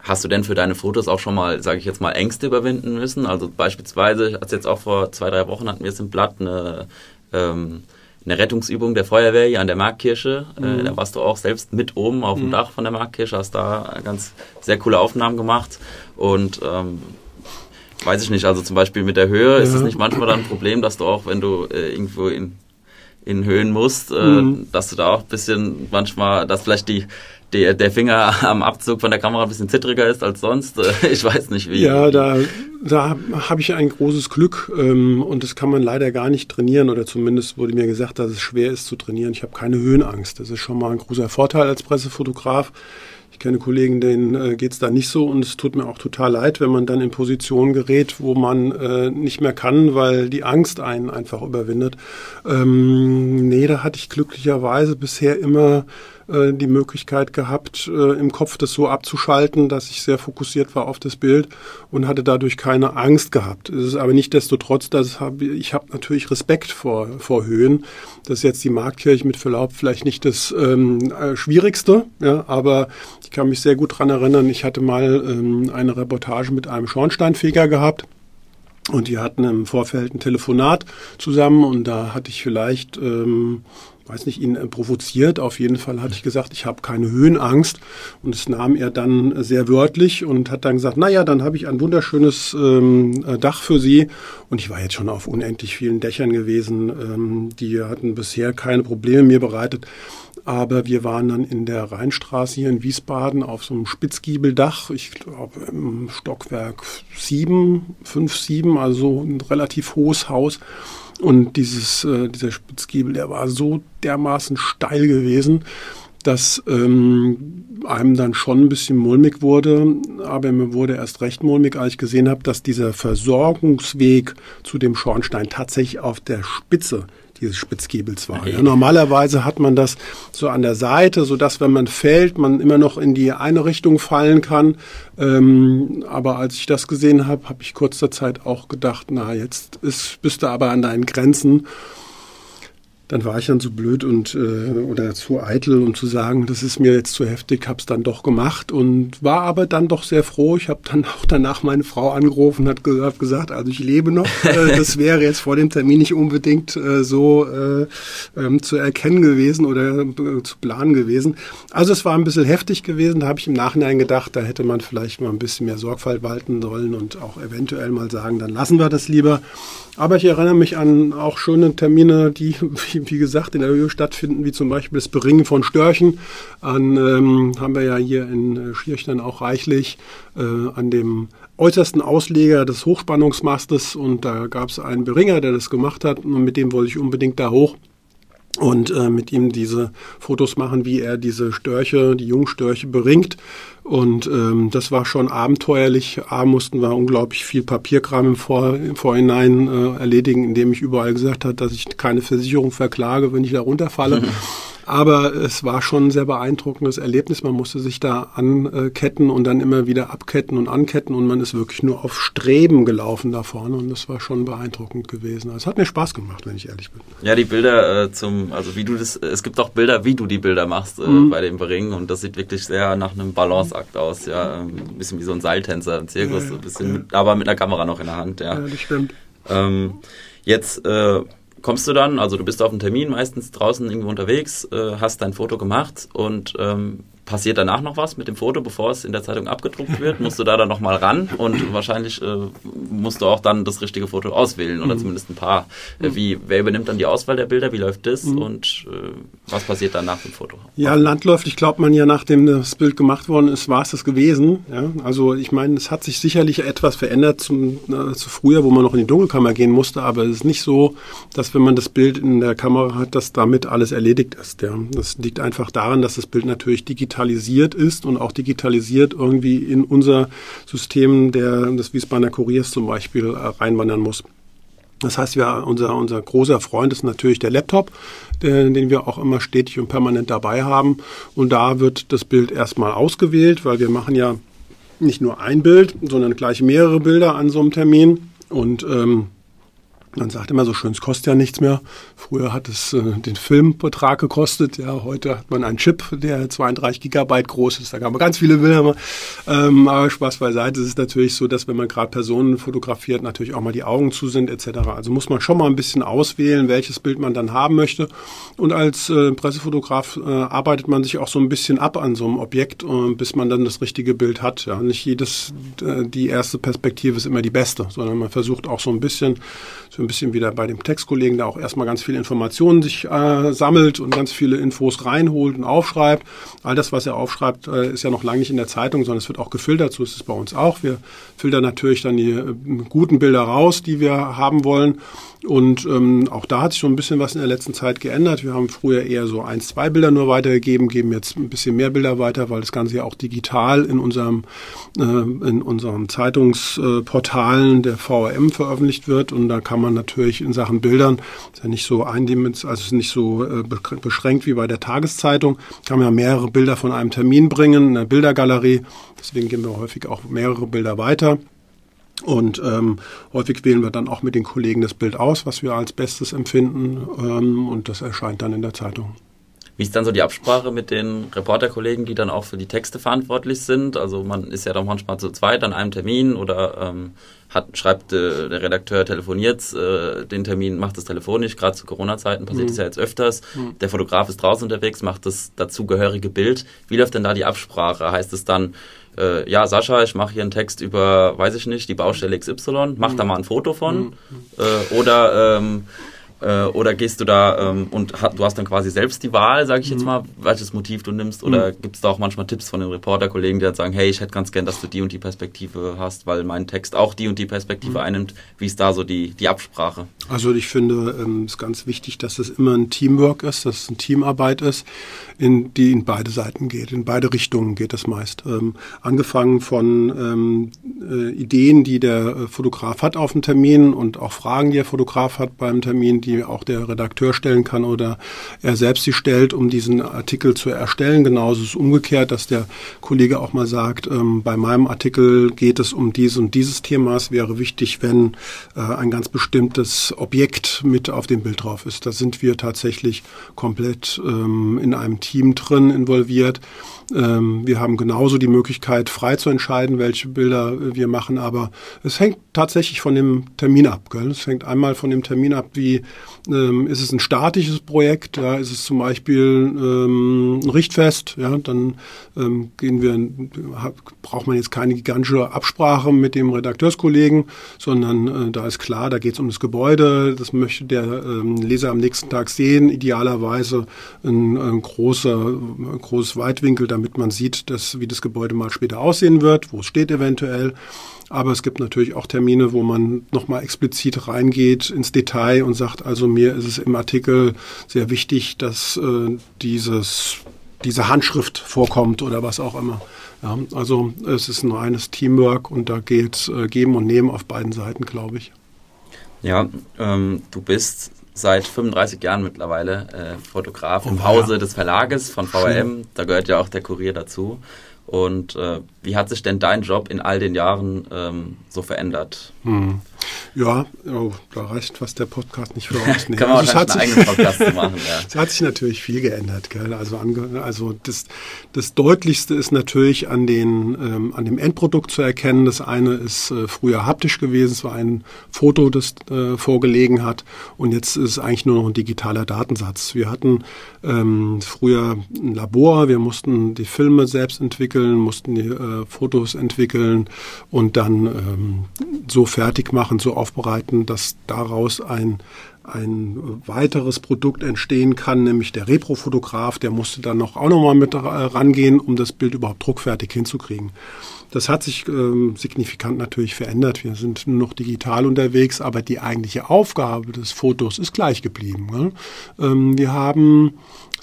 hast du denn für deine Fotos auch schon mal, sage ich jetzt mal, Ängste überwinden müssen? Also beispielsweise, als jetzt auch vor zwei, drei Wochen hatten wir es im Blatt eine ähm, eine Rettungsübung der Feuerwehr hier an der Marktkirche. Äh, mhm. Äh, da warst du auch selbst mit oben auf dem mhm. Dach von der Marktkirche, hast da ganz sehr coole Aufnahmen gemacht. Und ähm, weiß ich nicht, also zum Beispiel mit der Höhe, ja. ist es nicht manchmal dann ein Problem, dass du auch, wenn du äh, irgendwo in, in Höhen musst, äh, mhm. dass du da auch ein bisschen manchmal, dass vielleicht die der, der Finger am Abzug von der Kamera ein bisschen zittriger ist als sonst. Ich weiß nicht wie. Ja, da, da habe ich ein großes Glück ähm, und das kann man leider gar nicht trainieren oder zumindest wurde mir gesagt, dass es schwer ist zu trainieren. Ich habe keine Höhenangst. Das ist schon mal ein großer Vorteil als Pressefotograf. Ich kenne Kollegen, denen äh, geht es da nicht so und es tut mir auch total leid, wenn man dann in Positionen gerät, wo man äh, nicht mehr kann, weil die Angst einen einfach überwindet. Ähm, nee, da hatte ich glücklicherweise bisher immer äh, die Möglichkeit gehabt, äh, im Kopf das so abzuschalten, dass ich sehr fokussiert war auf das Bild und hatte dadurch keine Angst gehabt. Es ist aber nicht desto trotz, dass hab, ich habe natürlich Respekt vor, vor Höhen. Das ist jetzt die Marktkirche mit Verlaub vielleicht nicht das ähm, äh, Schwierigste, ja, aber ich kann mich sehr gut dran erinnern, ich hatte mal ähm, eine Reportage mit einem Schornsteinfeger gehabt. Und die hatten im Vorfeld ein Telefonat zusammen und da hatte ich vielleicht ähm, weiß nicht, ihn äh, provoziert. Auf jeden Fall hatte ich gesagt, ich habe keine Höhenangst. Und das nahm er dann sehr wörtlich und hat dann gesagt, naja, dann habe ich ein wunderschönes ähm, äh, Dach für Sie. Und ich war jetzt schon auf unendlich vielen Dächern gewesen. Ähm, die hatten bisher keine Probleme mir bereitet. Aber wir waren dann in der Rheinstraße hier in Wiesbaden auf so einem Spitzgiebeldach, ich glaube im Stockwerk sieben, fünf, sieben, also ein relativ hohes Haus. Und dieses, äh, dieser Spitzgiebel, der war so dermaßen steil gewesen, dass ähm, einem dann schon ein bisschen mulmig wurde. Aber mir wurde erst recht mulmig, als ich gesehen habe, dass dieser Versorgungsweg zu dem Schornstein tatsächlich auf der Spitze dieses Spitzgiebels war. Ja, normalerweise hat man das so an der Seite, so dass wenn man fällt, man immer noch in die eine Richtung fallen kann. Ähm, aber als ich das gesehen habe, habe ich kurzer Zeit auch gedacht, na jetzt ist, bist du aber an deinen Grenzen dann war ich dann so blöd und äh, oder zu eitel, um zu sagen, das ist mir jetzt zu heftig, habe es dann doch gemacht und war aber dann doch sehr froh. Ich habe dann auch danach meine Frau angerufen, hat hab gesagt, also ich lebe noch. Äh, das wäre jetzt vor dem Termin nicht unbedingt äh, so äh, ähm, zu erkennen gewesen oder äh, zu planen gewesen. Also es war ein bisschen heftig gewesen. Da habe ich im Nachhinein gedacht, da hätte man vielleicht mal ein bisschen mehr Sorgfalt walten sollen und auch eventuell mal sagen, dann lassen wir das lieber. Aber ich erinnere mich an auch schöne Termine, die, wie, gesagt, in der Höhe stattfinden, wie zum Beispiel das Beringen von Störchen. An, ähm, haben wir ja hier in äh, Schierchen auch reichlich äh, an dem äußersten Ausleger des Hochspannungsmastes. Und da gab es einen Beringer, der das gemacht hat. Und mit dem wollte ich unbedingt da hoch und äh, mit ihm diese Fotos machen, wie er diese Störche, die Jungstörche beringt. Und ähm, das war schon abenteuerlich. A, mussten wir unglaublich viel Papierkram im, Vor im Vorhinein äh, erledigen, indem ich überall gesagt habe, dass ich keine Versicherung verklage, wenn ich da runterfalle. Aber es war schon ein sehr beeindruckendes Erlebnis. Man musste sich da anketten und dann immer wieder abketten und anketten und man ist wirklich nur auf Streben gelaufen da vorne und das war schon beeindruckend gewesen. Also es hat mir Spaß gemacht, wenn ich ehrlich bin. Ja, die Bilder äh, zum, also wie du das, es gibt auch Bilder, wie du die Bilder machst äh, mhm. bei dem Beringen und das sieht wirklich sehr nach einem Balanceakt aus, ja, ein bisschen wie so ein Seiltänzer, ein Zirkus, ja, ja, ein bisschen, ja. mit, aber mit einer Kamera noch in der Hand, ja. Ja, das stimmt. Ähm, jetzt äh, kommst du dann, also du bist auf einem Termin meistens draußen irgendwo unterwegs, äh, hast dein Foto gemacht und ähm, Passiert danach noch was mit dem Foto, bevor es in der Zeitung abgedruckt wird? Musst du da dann nochmal ran und wahrscheinlich äh, musst du auch dann das richtige Foto auswählen oder mhm. zumindest ein paar. Äh, wie, wer übernimmt dann die Auswahl der Bilder? Wie läuft das mhm. und äh, was passiert dann nach dem Foto? Ja, landläufig glaubt man ja, nachdem das Bild gemacht worden ist, war es das gewesen. Ja? Also ich meine, es hat sich sicherlich etwas verändert zum, zu früher, wo man noch in die Dunkelkammer gehen musste, aber es ist nicht so, dass wenn man das Bild in der Kamera hat, dass damit alles erledigt ist. Ja? Das liegt einfach daran, dass das Bild natürlich digital digitalisiert ist und auch digitalisiert irgendwie in unser System der, des Wiesbadener Kuriers zum Beispiel äh, reinwandern muss. Das heißt, wir, unser, unser großer Freund ist natürlich der Laptop, der, den wir auch immer stetig und permanent dabei haben. Und da wird das Bild erstmal ausgewählt, weil wir machen ja nicht nur ein Bild, sondern gleich mehrere Bilder an so einem Termin. Und ähm, man sagt immer so schön, es kostet ja nichts mehr. Früher hat es äh, den Filmbetrag gekostet. Ja, heute hat man einen Chip, der 32 Gigabyte groß ist. Da kann man ganz viele Bilder. Ähm, aber Spaß beiseite. Es ist natürlich so, dass wenn man gerade Personen fotografiert, natürlich auch mal die Augen zu sind etc. Also muss man schon mal ein bisschen auswählen, welches Bild man dann haben möchte. Und als äh, Pressefotograf äh, arbeitet man sich auch so ein bisschen ab an so einem Objekt, äh, bis man dann das richtige Bild hat. Ja, nicht jedes, äh, die erste Perspektive ist immer die beste, sondern man versucht auch so ein bisschen so ein bisschen wieder bei dem Textkollegen, der auch erstmal ganz viele Informationen sich äh, sammelt und ganz viele Infos reinholt und aufschreibt. All das, was er aufschreibt, äh, ist ja noch lange nicht in der Zeitung, sondern es wird auch gefiltert. So ist es bei uns auch. Wir filtern natürlich dann die äh, guten Bilder raus, die wir haben wollen und ähm, auch da hat sich schon ein bisschen was in der letzten Zeit geändert. Wir haben früher eher so ein, zwei Bilder nur weitergegeben, geben jetzt ein bisschen mehr Bilder weiter, weil das Ganze ja auch digital in unserem, äh, in unserem Zeitungsportalen der VRM veröffentlicht wird. Und da kann man natürlich in Sachen Bildern, ist ja nicht so eindimensional, also ist nicht so äh, beschränkt wie bei der Tageszeitung, kann man ja mehrere Bilder von einem Termin bringen, in der Bildergalerie. Deswegen geben wir häufig auch mehrere Bilder weiter. Und ähm, häufig wählen wir dann auch mit den Kollegen das Bild aus, was wir als Bestes empfinden. Ähm, und das erscheint dann in der Zeitung. Wie ist dann so die Absprache mit den Reporterkollegen, die dann auch für die Texte verantwortlich sind? Also man ist ja doch manchmal zu zweit an einem Termin oder ähm, hat, schreibt äh, der Redakteur, telefoniert äh, den Termin, macht es telefonisch. Gerade zu Corona-Zeiten passiert es mhm. ja jetzt öfters. Mhm. Der Fotograf ist draußen unterwegs, macht das dazugehörige Bild. Wie läuft denn da die Absprache? Heißt es dann, äh, ja, Sascha, ich mache hier einen Text über, weiß ich nicht, die Baustelle XY, mach mhm. da mal ein Foto von. Mhm. Äh, oder ähm, äh, oder gehst du da ähm, und ha, du hast dann quasi selbst die Wahl, sage ich jetzt mhm. mal, welches Motiv du nimmst? Oder mhm. gibt es da auch manchmal Tipps von den Reporterkollegen, die dann sagen, hey, ich hätte ganz gern, dass du die und die Perspektive hast, weil mein Text auch die und die Perspektive mhm. einnimmt. Wie ist da so die, die Absprache? Also ich finde, es ähm, ist ganz wichtig, dass es immer ein Teamwork ist, dass es eine Teamarbeit ist, in, die in beide Seiten geht. In beide Richtungen geht es meist. Ähm, angefangen von ähm, äh, Ideen, die der äh, Fotograf hat auf dem Termin und auch Fragen, die der Fotograf hat beim Termin, die auch der Redakteur stellen kann oder er selbst sie stellt, um diesen Artikel zu erstellen. Genauso ist es umgekehrt, dass der Kollege auch mal sagt, ähm, bei meinem Artikel geht es um dies und dieses Thema. Es wäre wichtig, wenn äh, ein ganz bestimmtes Objekt mit auf dem Bild drauf ist. Da sind wir tatsächlich komplett ähm, in einem Team drin involviert. Ähm, wir haben genauso die Möglichkeit, frei zu entscheiden, welche Bilder wir machen, aber es hängt tatsächlich von dem Termin ab. Gell? Es hängt einmal von dem Termin ab, wie ähm, ist es ein statisches Projekt, ja, ist es zum Beispiel ähm, ein Richtfest, ja, dann ähm, gehen wir, braucht man jetzt keine gigantische Absprache mit dem Redakteurskollegen, sondern äh, da ist klar, da geht es um das Gebäude, das möchte der ähm, Leser am nächsten Tag sehen, idealerweise ein, ein großer, ein großes Weitwinkel, damit man sieht, dass, wie das Gebäude mal später aussehen wird, wo es steht eventuell. Aber es gibt natürlich auch Termine, wo man nochmal explizit reingeht ins Detail und sagt, also mir ist es im Artikel sehr wichtig, dass äh, dieses, diese Handschrift vorkommt oder was auch immer. Ja, also es ist ein reines Teamwork und da geht äh, Geben und Nehmen auf beiden Seiten, glaube ich. Ja, ähm, du bist seit 35 Jahren mittlerweile äh, Fotograf im oh, Hause ja. des Verlages von VRM. Da gehört ja auch der Kurier dazu. Und äh, wie hat sich denn dein Job in all den Jahren ähm, so verändert? Hm. Ja, oh, da reicht fast der Podcast nicht für uns. Nee. Kann man also einen eigenen Podcast machen, ja. Es hat sich natürlich viel geändert. Gell? Also, also das, das Deutlichste ist natürlich an, den, ähm, an dem Endprodukt zu erkennen. Das eine ist äh, früher haptisch gewesen. Es war ein Foto, das äh, vorgelegen hat. Und jetzt ist es eigentlich nur noch ein digitaler Datensatz. Wir hatten ähm, früher ein Labor. Wir mussten die Filme selbst entwickeln, mussten die äh, Fotos entwickeln und dann ähm, so fertig machen, so aufbereiten, dass daraus ein, ein weiteres Produkt entstehen kann, nämlich der Reprofotograf, der musste dann noch auch nochmal mit rangehen, um das Bild überhaupt druckfertig hinzukriegen. Das hat sich ähm, signifikant natürlich verändert. Wir sind nur noch digital unterwegs, aber die eigentliche Aufgabe des Fotos ist gleich geblieben. Ne? Ähm, wir haben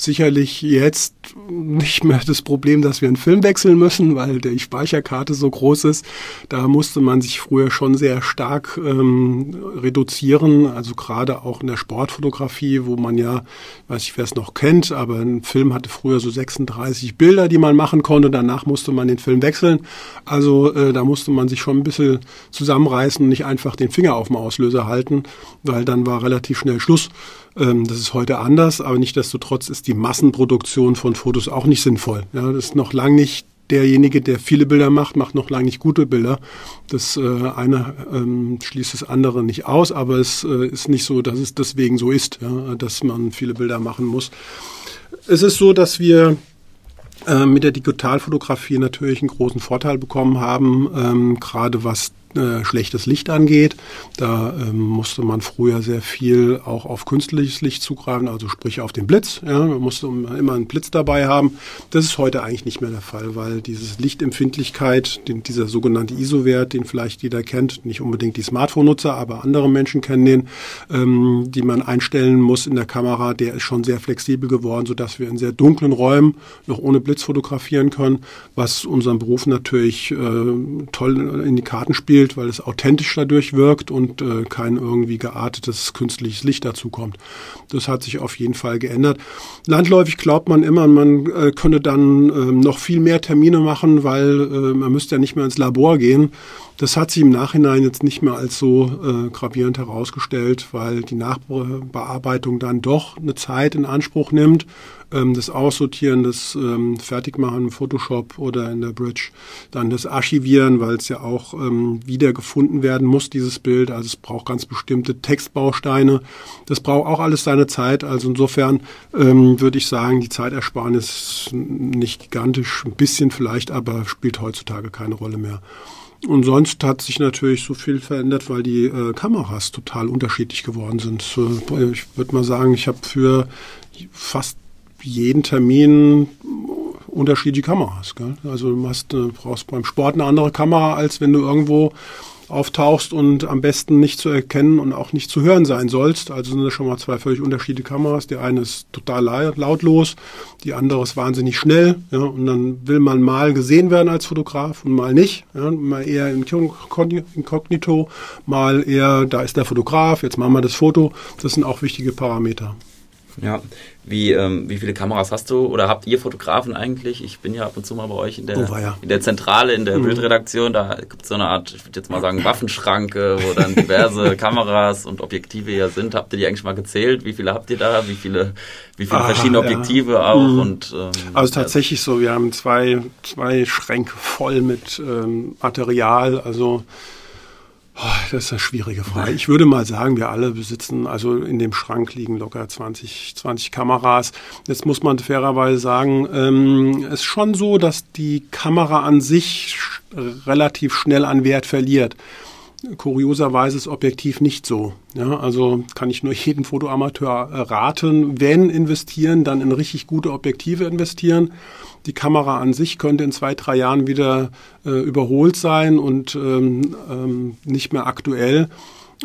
sicherlich jetzt nicht mehr das Problem, dass wir einen Film wechseln müssen, weil die Speicherkarte so groß ist. Da musste man sich früher schon sehr stark ähm, reduzieren, also gerade auch in der Sportfotografie, wo man ja, weiß ich, wer es noch kennt, aber ein Film hatte früher so 36 Bilder, die man machen konnte. Danach musste man den Film wechseln. Also äh, da musste man sich schon ein bisschen zusammenreißen und nicht einfach den Finger auf dem Auslöser halten, weil dann war relativ schnell Schluss. Ähm, das ist heute anders, aber nichtdestotrotz ist die Massenproduktion von Fotos auch nicht sinnvoll. Ja, das ist noch lange nicht derjenige, der viele Bilder macht, macht noch lange nicht gute Bilder. Das äh, eine ähm, schließt das andere nicht aus, aber es äh, ist nicht so, dass es deswegen so ist, ja, dass man viele Bilder machen muss. Es ist so, dass wir mit der Digitalfotografie natürlich einen großen Vorteil bekommen haben, ähm, gerade was äh, schlechtes Licht angeht. Da ähm, musste man früher sehr viel auch auf künstliches Licht zugreifen, also sprich auf den Blitz. Ja, man musste immer einen Blitz dabei haben. Das ist heute eigentlich nicht mehr der Fall, weil diese Lichtempfindlichkeit, den, dieser sogenannte ISO-Wert, den vielleicht jeder kennt, nicht unbedingt die Smartphone-Nutzer, aber andere Menschen kennen den, ähm, die man einstellen muss in der Kamera, der ist schon sehr flexibel geworden, sodass wir in sehr dunklen Räumen noch ohne Blitz fotografieren können, was unseren Beruf natürlich äh, toll in die Karten spielt spielt, weil es authentisch dadurch wirkt und äh, kein irgendwie geartetes künstliches Licht dazu kommt. Das hat sich auf jeden Fall geändert. Landläufig glaubt man immer, man äh, könne dann äh, noch viel mehr Termine machen, weil äh, man müsste ja nicht mehr ins Labor gehen. Das hat sich im Nachhinein jetzt nicht mehr als so äh, gravierend herausgestellt, weil die Nachbearbeitung dann doch eine Zeit in Anspruch nimmt. Ähm, das Aussortieren, das ähm, Fertigmachen im Photoshop oder in der Bridge, dann das Archivieren, weil es ja auch ähm, wieder gefunden werden muss, dieses Bild. Also es braucht ganz bestimmte Textbausteine. Das braucht auch alles seine Zeit. Also insofern ähm, würde ich sagen, die Zeitersparnis nicht gigantisch, ein bisschen vielleicht, aber spielt heutzutage keine Rolle mehr. Und sonst hat sich natürlich so viel verändert, weil die äh, Kameras total unterschiedlich geworden sind. Äh, ich würde mal sagen, ich habe für fast jeden Termin unterschiedliche Kameras. Gell? Also du hast, äh, brauchst beim Sport eine andere Kamera, als wenn du irgendwo auftauchst und am besten nicht zu erkennen und auch nicht zu hören sein sollst. Also sind das schon mal zwei völlig unterschiedliche Kameras. Die eine ist total lautlos, die andere ist wahnsinnig schnell. Ja, und dann will man mal gesehen werden als Fotograf und mal nicht. Ja, mal eher inkognito, mal eher, da ist der Fotograf, jetzt machen wir das Foto. Das sind auch wichtige Parameter. Ja, wie, ähm, wie viele Kameras hast du oder habt ihr Fotografen eigentlich? Ich bin ja ab und zu mal bei euch in der, oh, ja. in der Zentrale, in der mhm. Bildredaktion. Da gibt es so eine Art, ich würde jetzt mal sagen, Waffenschranke, wo dann diverse Kameras und Objektive ja sind. Habt ihr die eigentlich mal gezählt? Wie viele habt ihr da? Wie viele, wie viele Aha, verschiedene Objektive ja. auch? Mhm. Und, ähm, also tatsächlich so, wir haben zwei, zwei Schränke voll mit ähm, Material. Also das ist eine schwierige Frage. Ich würde mal sagen, wir alle besitzen, also in dem Schrank liegen locker 20, 20 Kameras. Jetzt muss man fairerweise sagen, ähm, es ist schon so, dass die Kamera an sich relativ schnell an Wert verliert. Kurioserweise ist Objektiv nicht so. Ja, also kann ich nur jeden Fotoamateur raten, wenn investieren, dann in richtig gute Objektive investieren. Die Kamera an sich könnte in zwei, drei Jahren wieder äh, überholt sein und ähm, ähm, nicht mehr aktuell.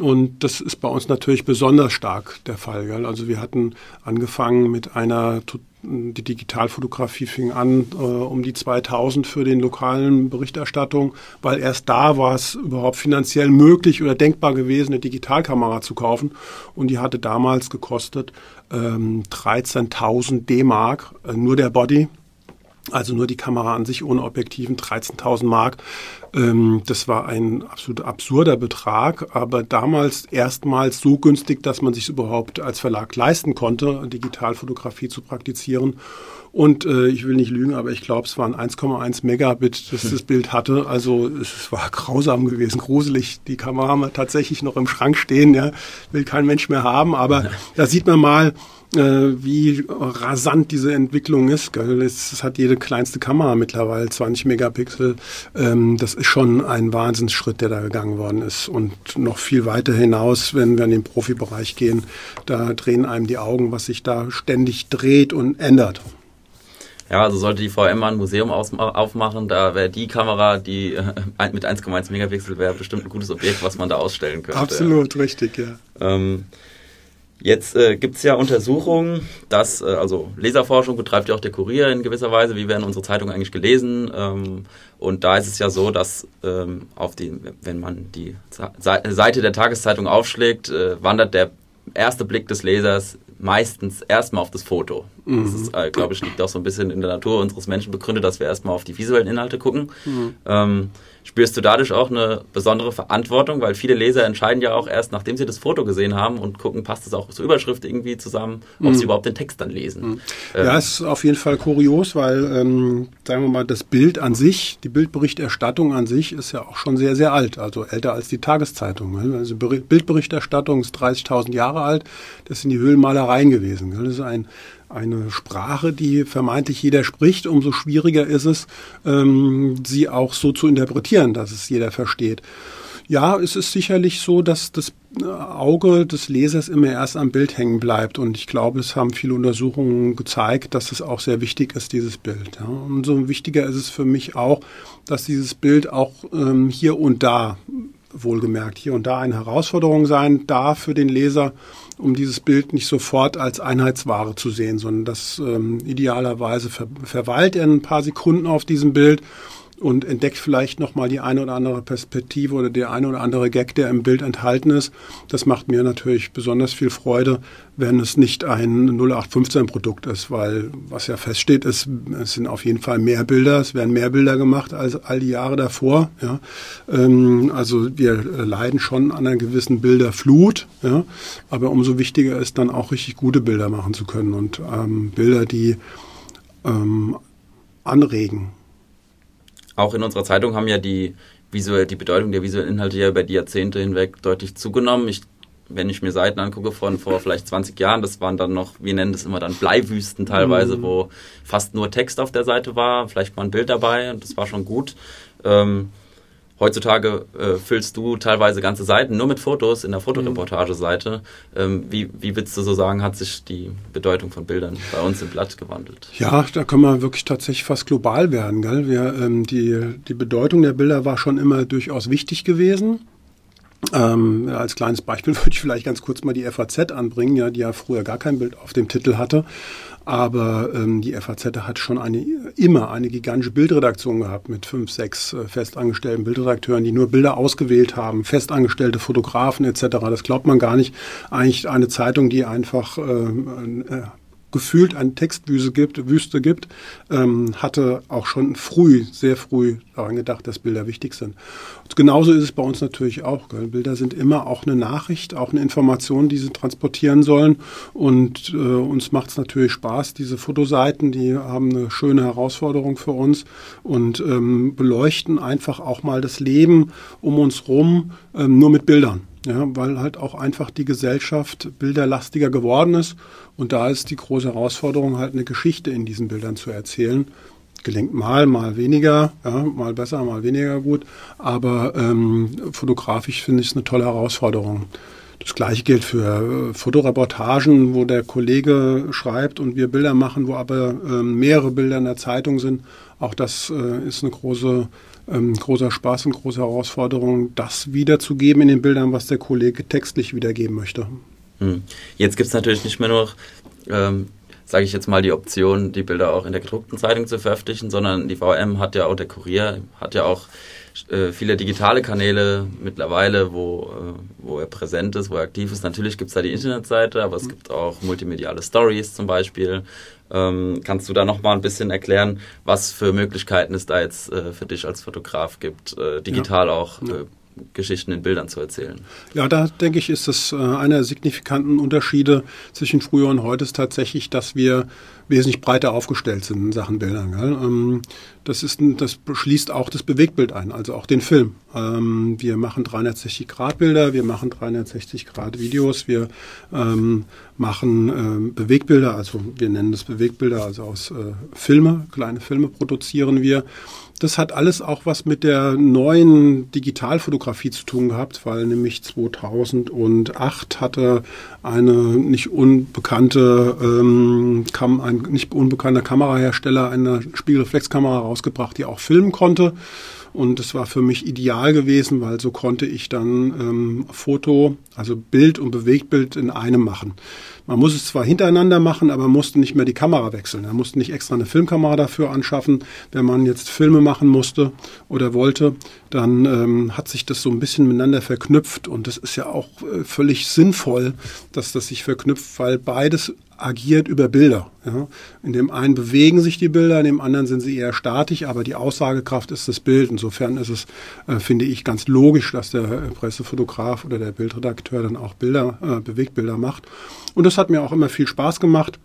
Und das ist bei uns natürlich besonders stark der Fall. Gell? Also wir hatten angefangen mit einer, die Digitalfotografie fing an äh, um die 2000 für den lokalen Berichterstattung, weil erst da war es überhaupt finanziell möglich oder denkbar gewesen, eine Digitalkamera zu kaufen. Und die hatte damals gekostet ähm, 13.000 D-Mark, äh, nur der Body. Also nur die Kamera an sich ohne Objektiven 13.000 Mark. Ähm, das war ein absolut absurder Betrag, aber damals erstmals so günstig, dass man sich überhaupt als Verlag leisten konnte, Digitalfotografie zu praktizieren. Und äh, ich will nicht lügen, aber ich glaube, es waren 1,1 Megabit, das das Bild hatte. Also es war grausam gewesen, gruselig. Die Kamera haben wir tatsächlich noch im Schrank stehen, ja, will kein Mensch mehr haben. Aber da sieht man mal, äh, wie rasant diese Entwicklung ist. Gell? Es, hat jede kleinste Kamera mittlerweile 20 Megapixel. Ähm, das ist schon ein Wahnsinnsschritt, der da gegangen worden ist. Und noch viel weiter hinaus, wenn wir in den Profibereich gehen, da drehen einem die Augen, was sich da ständig dreht und ändert. Ja, also sollte die VM mal ein Museum aufmachen, da wäre die Kamera, die äh, mit 1,1 Megapixel wäre bestimmt ein gutes Objekt, was man da ausstellen könnte. Absolut, richtig, ja. Ähm, Jetzt äh, gibt es ja Untersuchungen, dass, äh, also Leserforschung betreibt ja auch der Kurier in gewisser Weise, wie werden unsere Zeitungen eigentlich gelesen. Ähm, und da ist es ja so, dass ähm, auf die, wenn man die Seite der Tageszeitung aufschlägt, äh, wandert der erste Blick des Lesers meistens erstmal auf das Foto. Mhm. Das ist, äh, glaube ich, liegt auch so ein bisschen in der Natur unseres Menschen begründet, dass wir erstmal auf die visuellen Inhalte gucken. Mhm. Ähm, spürst du dadurch auch eine besondere Verantwortung, weil viele Leser entscheiden ja auch erst, nachdem sie das Foto gesehen haben und gucken, passt das auch zur Überschrift irgendwie zusammen, ob mhm. sie überhaupt den Text dann lesen. Mhm. Ähm, ja, es ist auf jeden Fall kurios, weil, ähm, sagen wir mal, das Bild an sich, die Bildberichterstattung an sich ist ja auch schon sehr, sehr alt, also älter als die Tageszeitung. Also Bildberichterstattung ist 30.000 Jahre alt, das sind die Höhlenmalereien gewesen. Das ist ein eine Sprache, die vermeintlich jeder spricht, umso schwieriger ist es, ähm, sie auch so zu interpretieren, dass es jeder versteht. Ja, es ist sicherlich so, dass das Auge des Lesers immer erst am Bild hängen bleibt. Und ich glaube, es haben viele Untersuchungen gezeigt, dass es auch sehr wichtig ist, dieses Bild. Ja. Umso wichtiger ist es für mich auch, dass dieses Bild auch ähm, hier und da, wohlgemerkt, hier und da eine Herausforderung sein darf für den Leser, um dieses Bild nicht sofort als Einheitsware zu sehen, sondern das ähm, idealerweise ver verweilt er ein paar Sekunden auf diesem Bild und entdeckt vielleicht nochmal die eine oder andere Perspektive oder der eine oder andere Gag, der im Bild enthalten ist. Das macht mir natürlich besonders viel Freude, wenn es nicht ein 0815-Produkt ist, weil was ja feststeht, ist, es sind auf jeden Fall mehr Bilder, es werden mehr Bilder gemacht als all die Jahre davor. Ja. Ähm, also wir leiden schon an einer gewissen Bilderflut, ja. aber umso wichtiger ist dann auch richtig gute Bilder machen zu können und ähm, Bilder, die ähm, anregen auch in unserer Zeitung haben ja die, visuell, die Bedeutung der visuellen Inhalte ja über die Jahrzehnte hinweg deutlich zugenommen. Ich, wenn ich mir Seiten angucke von vor vielleicht 20 Jahren, das waren dann noch, wir nennen das immer dann Bleiwüsten teilweise, mhm. wo fast nur Text auf der Seite war, vielleicht mal ein Bild dabei und das war schon gut. Ähm, Heutzutage äh, füllst du teilweise ganze Seiten nur mit Fotos in der Fotoreportageseite. Ähm, wie, wie würdest du so sagen, hat sich die Bedeutung von Bildern bei uns im Blatt gewandelt? Ja, da können wir wirklich tatsächlich fast global werden. Gell? Wir, ähm, die, die Bedeutung der Bilder war schon immer durchaus wichtig gewesen. Ähm, als kleines Beispiel würde ich vielleicht ganz kurz mal die FAZ anbringen, ja, die ja früher gar kein Bild auf dem Titel hatte. Aber ähm, die FAZ hat schon eine, immer eine gigantische Bildredaktion gehabt mit fünf, sechs äh, festangestellten Bildredakteuren, die nur Bilder ausgewählt haben, festangestellte Fotografen etc. Das glaubt man gar nicht. Eigentlich eine Zeitung, die einfach äh, äh, gefühlt eine Textwüste gibt, Wüste gibt, ähm, hatte auch schon früh, sehr früh daran gedacht, dass Bilder wichtig sind. Und genauso ist es bei uns natürlich auch. Gell? Bilder sind immer auch eine Nachricht, auch eine Information, die sie transportieren sollen. Und äh, uns macht es natürlich Spaß. Diese Fotoseiten, die haben eine schöne Herausforderung für uns und ähm, beleuchten einfach auch mal das Leben um uns rum ähm, nur mit Bildern ja, weil halt auch einfach die Gesellschaft bilderlastiger geworden ist. Und da ist die große Herausforderung, halt eine Geschichte in diesen Bildern zu erzählen. Gelingt mal, mal weniger, ja, mal besser, mal weniger gut. Aber ähm, fotografisch finde ich es eine tolle Herausforderung. Das gleiche gilt für äh, Fotoreportagen, wo der Kollege schreibt und wir Bilder machen, wo aber äh, mehrere Bilder in der Zeitung sind. Auch das äh, ist eine große ähm, großer Spaß und große Herausforderung, das wiederzugeben in den Bildern, was der Kollege textlich wiedergeben möchte. Hm. Jetzt gibt es natürlich nicht mehr nur ähm, sage ich jetzt mal, die Option, die Bilder auch in der gedruckten Zeitung zu veröffentlichen, sondern die VM hat ja auch, der Kurier hat ja auch äh, viele digitale Kanäle mittlerweile, wo, äh, wo er präsent ist, wo er aktiv ist. Natürlich gibt es da die Internetseite, aber es mhm. gibt auch multimediale Stories zum Beispiel. Ähm, kannst du da noch mal ein bisschen erklären, was für Möglichkeiten es da jetzt äh, für dich als Fotograf gibt, äh, digital ja. auch ja. Äh, Geschichten in Bildern zu erzählen. Ja, da denke ich, ist das äh, einer der signifikanten Unterschiede zwischen früher und heute ist tatsächlich, dass wir wesentlich breiter aufgestellt sind in Sachen Bildern. Ähm, das, ist, das beschließt auch das Bewegtbild ein, also auch den Film. Ähm, wir machen 360-Grad-Bilder, wir machen 360-Grad-Videos, wir ähm, machen Bewegtbilder, also wir nennen das Bewegtbilder, also aus äh, Filme, kleine Filme produzieren wir. Das hat alles auch was mit der neuen Digitalfotografie zu tun gehabt, weil nämlich 2008 hatte eine nicht unbekannte, ähm, kam ein nicht unbekannter Kamerahersteller eine Spiegelreflexkamera rausgebracht, die auch filmen konnte. Und es war für mich ideal gewesen, weil so konnte ich dann ähm, Foto, also Bild und Bewegtbild in einem machen. Man muss es zwar hintereinander machen, aber man musste nicht mehr die Kamera wechseln. Man musste nicht extra eine Filmkamera dafür anschaffen. Wenn man jetzt Filme machen musste oder wollte, dann ähm, hat sich das so ein bisschen miteinander verknüpft. Und das ist ja auch äh, völlig sinnvoll, dass das sich verknüpft, weil beides agiert über Bilder. Ja. In dem einen bewegen sich die Bilder, in dem anderen sind sie eher statisch, aber die Aussagekraft ist das Bild. Insofern ist es, äh, finde ich, ganz logisch, dass der Pressefotograf oder der Bildredakteur dann auch Bilder, äh, Bewegtbilder macht. Und das hat mir auch immer viel Spaß gemacht.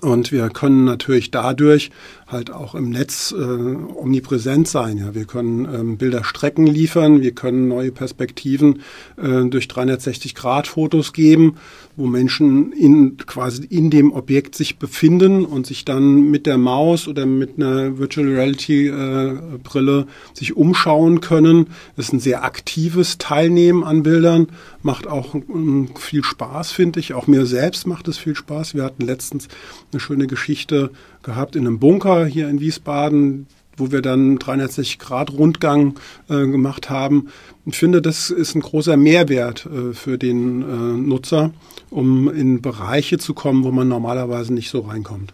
Und wir können natürlich dadurch halt auch im Netz äh, omnipräsent sein. Ja, wir können ähm, Bilderstrecken liefern, wir können neue Perspektiven äh, durch 360-Grad-Fotos geben, wo Menschen in quasi in dem Objekt sich befinden und sich dann mit der Maus oder mit einer Virtual Reality äh, Brille sich umschauen können. Das ist ein sehr aktives Teilnehmen an Bildern, macht auch ähm, viel Spaß, finde ich. Auch mir selbst macht es viel Spaß. Wir hatten letztens eine schöne Geschichte gehabt in einem Bunker hier in Wiesbaden, wo wir dann 360 Grad Rundgang äh, gemacht haben. Ich finde, das ist ein großer Mehrwert äh, für den äh, Nutzer, um in Bereiche zu kommen, wo man normalerweise nicht so reinkommt.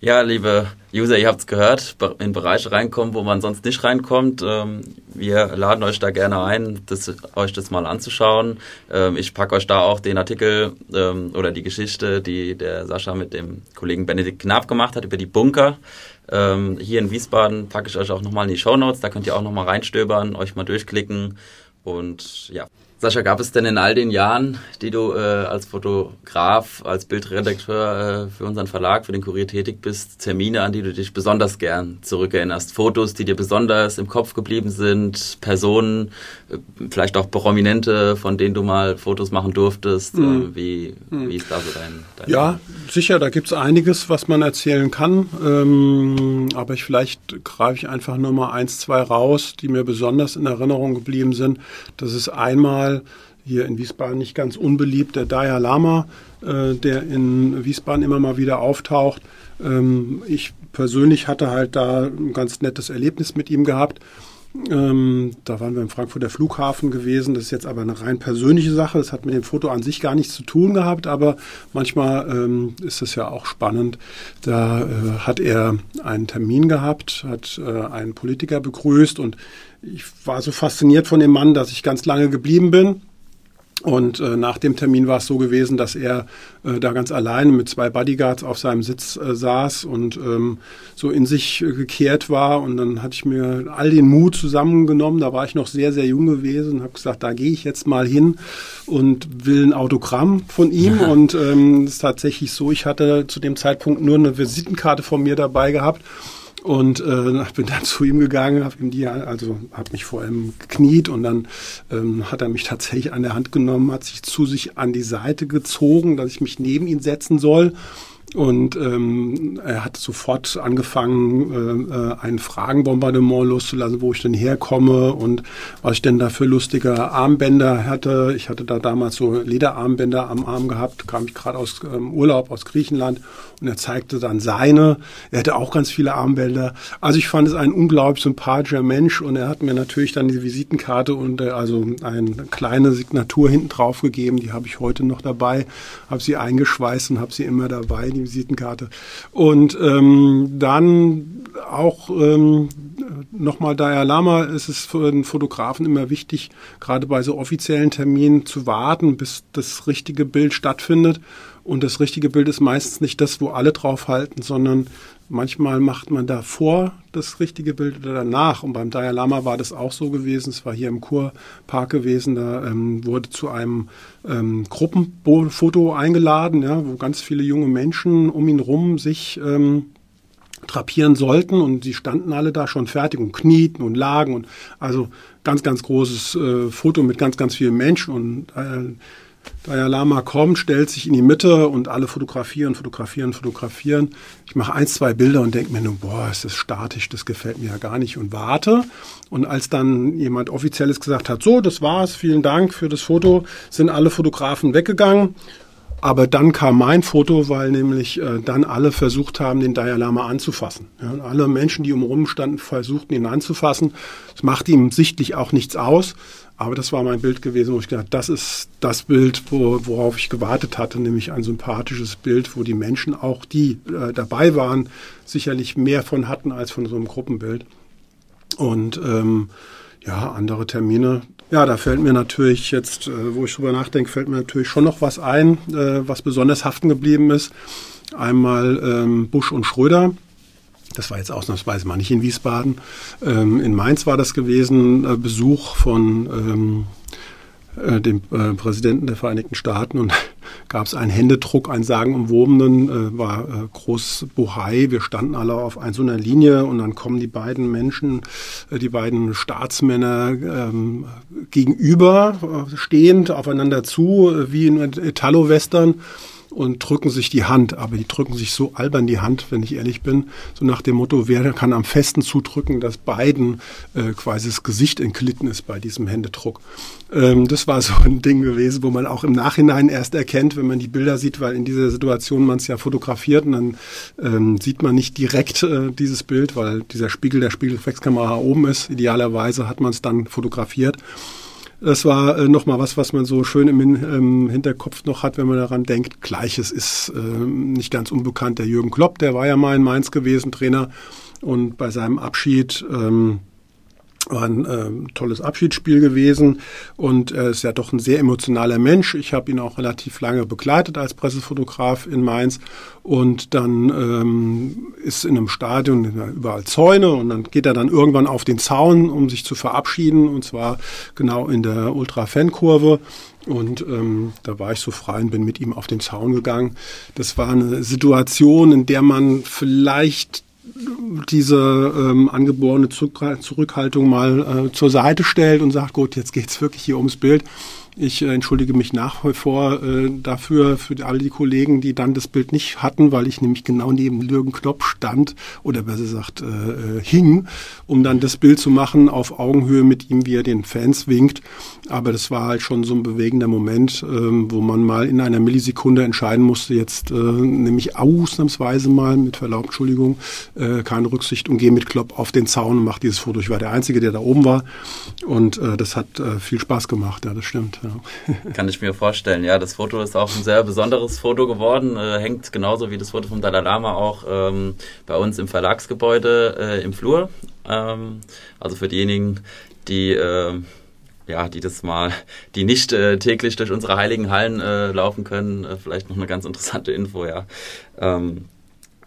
Ja, liebe User, ihr habt es gehört, in Bereiche reinkommen, wo man sonst nicht reinkommt. Ähm, wir laden euch da gerne ein, das, euch das mal anzuschauen. Ähm, ich packe euch da auch den Artikel ähm, oder die Geschichte, die der Sascha mit dem Kollegen Benedikt Knapp gemacht hat über die Bunker. Hier in Wiesbaden packe ich euch auch nochmal in die Show Notes. da könnt ihr auch nochmal reinstöbern, euch mal durchklicken und ja. Sascha, gab es denn in all den Jahren, die du äh, als Fotograf, als Bildredakteur äh, für unseren Verlag, für den Kurier tätig bist, Termine, an die du dich besonders gern zurückerinnerst? Fotos, die dir besonders im Kopf geblieben sind, Personen, äh, vielleicht auch Prominente, von denen du mal Fotos machen durftest? Mhm. wie, mhm. wie ist da so dein, dein Ja, sicher, da gibt es einiges, was man erzählen kann. Ähm, aber ich vielleicht greife ich einfach nur mal eins, zwei raus, die mir besonders in Erinnerung geblieben sind. Das ist einmal Fall hier in Wiesbaden nicht ganz unbeliebt, der Dalai Lama, äh, der in Wiesbaden immer mal wieder auftaucht. Ähm, ich persönlich hatte halt da ein ganz nettes Erlebnis mit ihm gehabt. Ähm, da waren wir im Frankfurter Flughafen gewesen. Das ist jetzt aber eine rein persönliche Sache. Das hat mit dem Foto an sich gar nichts zu tun gehabt, aber manchmal ähm, ist es ja auch spannend. Da äh, hat er einen Termin gehabt, hat äh, einen Politiker begrüßt und ich war so fasziniert von dem Mann, dass ich ganz lange geblieben bin. Und äh, nach dem Termin war es so gewesen, dass er äh, da ganz alleine mit zwei Bodyguards auf seinem Sitz äh, saß und ähm, so in sich äh, gekehrt war. Und dann hatte ich mir all den Mut zusammengenommen. Da war ich noch sehr, sehr jung gewesen und habe gesagt, da gehe ich jetzt mal hin und will ein Autogramm von ihm. und ähm, es ähm, ist tatsächlich so, ich hatte zu dem Zeitpunkt nur eine Visitenkarte von mir dabei gehabt und äh, bin dann zu ihm gegangen, habe ihm die, also habe mich vor ihm gekniet und dann ähm, hat er mich tatsächlich an der Hand genommen, hat sich zu sich an die Seite gezogen, dass ich mich neben ihn setzen soll. Und ähm, er hat sofort angefangen, äh, äh, ein Fragenbombardement loszulassen, wo ich denn herkomme und was ich denn da für lustige Armbänder hatte. Ich hatte da damals so Lederarmbänder am Arm gehabt, kam ich gerade aus ähm, Urlaub aus Griechenland und er zeigte dann seine. Er hatte auch ganz viele Armbänder. Also ich fand es ein unglaublich sympathischer Mensch und er hat mir natürlich dann die Visitenkarte und äh, also eine kleine Signatur hinten drauf gegeben. Die habe ich heute noch dabei, habe sie eingeschweißt und habe sie immer dabei. Die Visitenkarte. Und ähm, dann auch ähm, nochmal Dalai Lama ist es für einen Fotografen immer wichtig, gerade bei so offiziellen Terminen zu warten, bis das richtige Bild stattfindet. Und das richtige Bild ist meistens nicht das, wo alle draufhalten, sondern manchmal macht man davor das richtige Bild oder danach. Und beim Dalai Lama war das auch so gewesen. Es war hier im Kurpark gewesen. Da ähm, wurde zu einem ähm, Gruppenfoto eingeladen, ja, wo ganz viele junge Menschen um ihn rum sich ähm, drapieren sollten und sie standen alle da schon fertig und knieten und lagen und also ganz, ganz großes äh, Foto mit ganz, ganz vielen Menschen und äh, Dalai Lama kommt, stellt sich in die Mitte und alle fotografieren, fotografieren, fotografieren. Ich mache ein, zwei Bilder und denke mir nur, boah, ist das statisch, das gefällt mir ja gar nicht und warte. Und als dann jemand Offizielles gesagt hat, so, das war's, vielen Dank für das Foto, sind alle Fotografen weggegangen. Aber dann kam mein Foto, weil nämlich äh, dann alle versucht haben, den Dalai Lama anzufassen. Ja, alle Menschen, die umrum standen, versuchten ihn anzufassen. Das macht ihm sichtlich auch nichts aus. Aber das war mein Bild gewesen, wo ich gedacht, das ist das Bild, wo, worauf ich gewartet hatte, nämlich ein sympathisches Bild, wo die Menschen, auch die äh, dabei waren, sicherlich mehr von hatten als von so einem Gruppenbild. Und ähm, ja, andere Termine. Ja, da fällt mir natürlich jetzt, äh, wo ich drüber nachdenke, fällt mir natürlich schon noch was ein, äh, was besonders haften geblieben ist. Einmal ähm, Busch und Schröder das war jetzt ausnahmsweise mal nicht in Wiesbaden. Ähm, in Mainz war das gewesen, äh, Besuch von ähm, äh, dem äh, Präsidenten der Vereinigten Staaten und gab es einen Händedruck, einen sagenumwobenen, äh, war äh, groß Bohai. Wir standen alle auf ein, so einer Linie und dann kommen die beiden Menschen, äh, die beiden Staatsmänner ähm, gegenüber, äh, stehend aufeinander zu, wie in Italo-Western und drücken sich die Hand, aber die drücken sich so albern die Hand, wenn ich ehrlich bin, so nach dem Motto, wer kann am festen zudrücken, dass beiden äh, quasi das Gesicht entglitten ist bei diesem Händedruck. Ähm, das war so ein Ding gewesen, wo man auch im Nachhinein erst erkennt, wenn man die Bilder sieht, weil in dieser Situation man es ja fotografiert und dann ähm, sieht man nicht direkt äh, dieses Bild, weil dieser Spiegel der Spiegelreflexkamera oben ist. Idealerweise hat man es dann fotografiert. Das war äh, nochmal was, was man so schön im, im, Hinterkopf noch hat, wenn man daran denkt. Gleiches ist äh, nicht ganz unbekannt. Der Jürgen Klopp, der war ja mal in Mainz gewesen, Trainer. Und bei seinem Abschied ähm, war ein äh, tolles Abschiedsspiel gewesen und er ist ja doch ein sehr emotionaler Mensch. Ich habe ihn auch relativ lange begleitet als Pressefotograf in Mainz und dann ähm, ist in einem Stadion überall Zäune und dann geht er dann irgendwann auf den Zaun, um sich zu verabschieden und zwar genau in der Ultra-Fan-Kurve. Und ähm, da war ich so frei und bin mit ihm auf den Zaun gegangen. Das war eine Situation, in der man vielleicht diese ähm, angeborene Zurückhaltung mal äh, zur Seite stellt und sagt, gut, jetzt geht's wirklich hier ums Bild. Ich äh, entschuldige mich nach wie vor äh, dafür, für all die Kollegen, die dann das Bild nicht hatten, weil ich nämlich genau neben Jürgen Klopp stand oder besser gesagt äh, äh, hing, um dann das Bild zu machen auf Augenhöhe mit ihm, wie er den Fans winkt. Aber das war halt schon so ein bewegender Moment, ähm, wo man mal in einer Millisekunde entscheiden musste, jetzt äh, nämlich ausnahmsweise mal, mit Verlaub, Entschuldigung, äh, keine Rücksicht und gehe mit Klopp auf den Zaun und mache dieses Foto. Ich war der Einzige, der da oben war und äh, das hat äh, viel Spaß gemacht, ja, das stimmt. Ja. Kann ich mir vorstellen. Ja, das Foto ist auch ein sehr besonderes Foto geworden. Äh, hängt genauso wie das Foto vom Dalai Lama auch ähm, bei uns im Verlagsgebäude äh, im Flur. Ähm, also für diejenigen, die äh, ja, die das mal, die nicht äh, täglich durch unsere heiligen Hallen äh, laufen können, äh, vielleicht noch eine ganz interessante Info, ja. Ähm,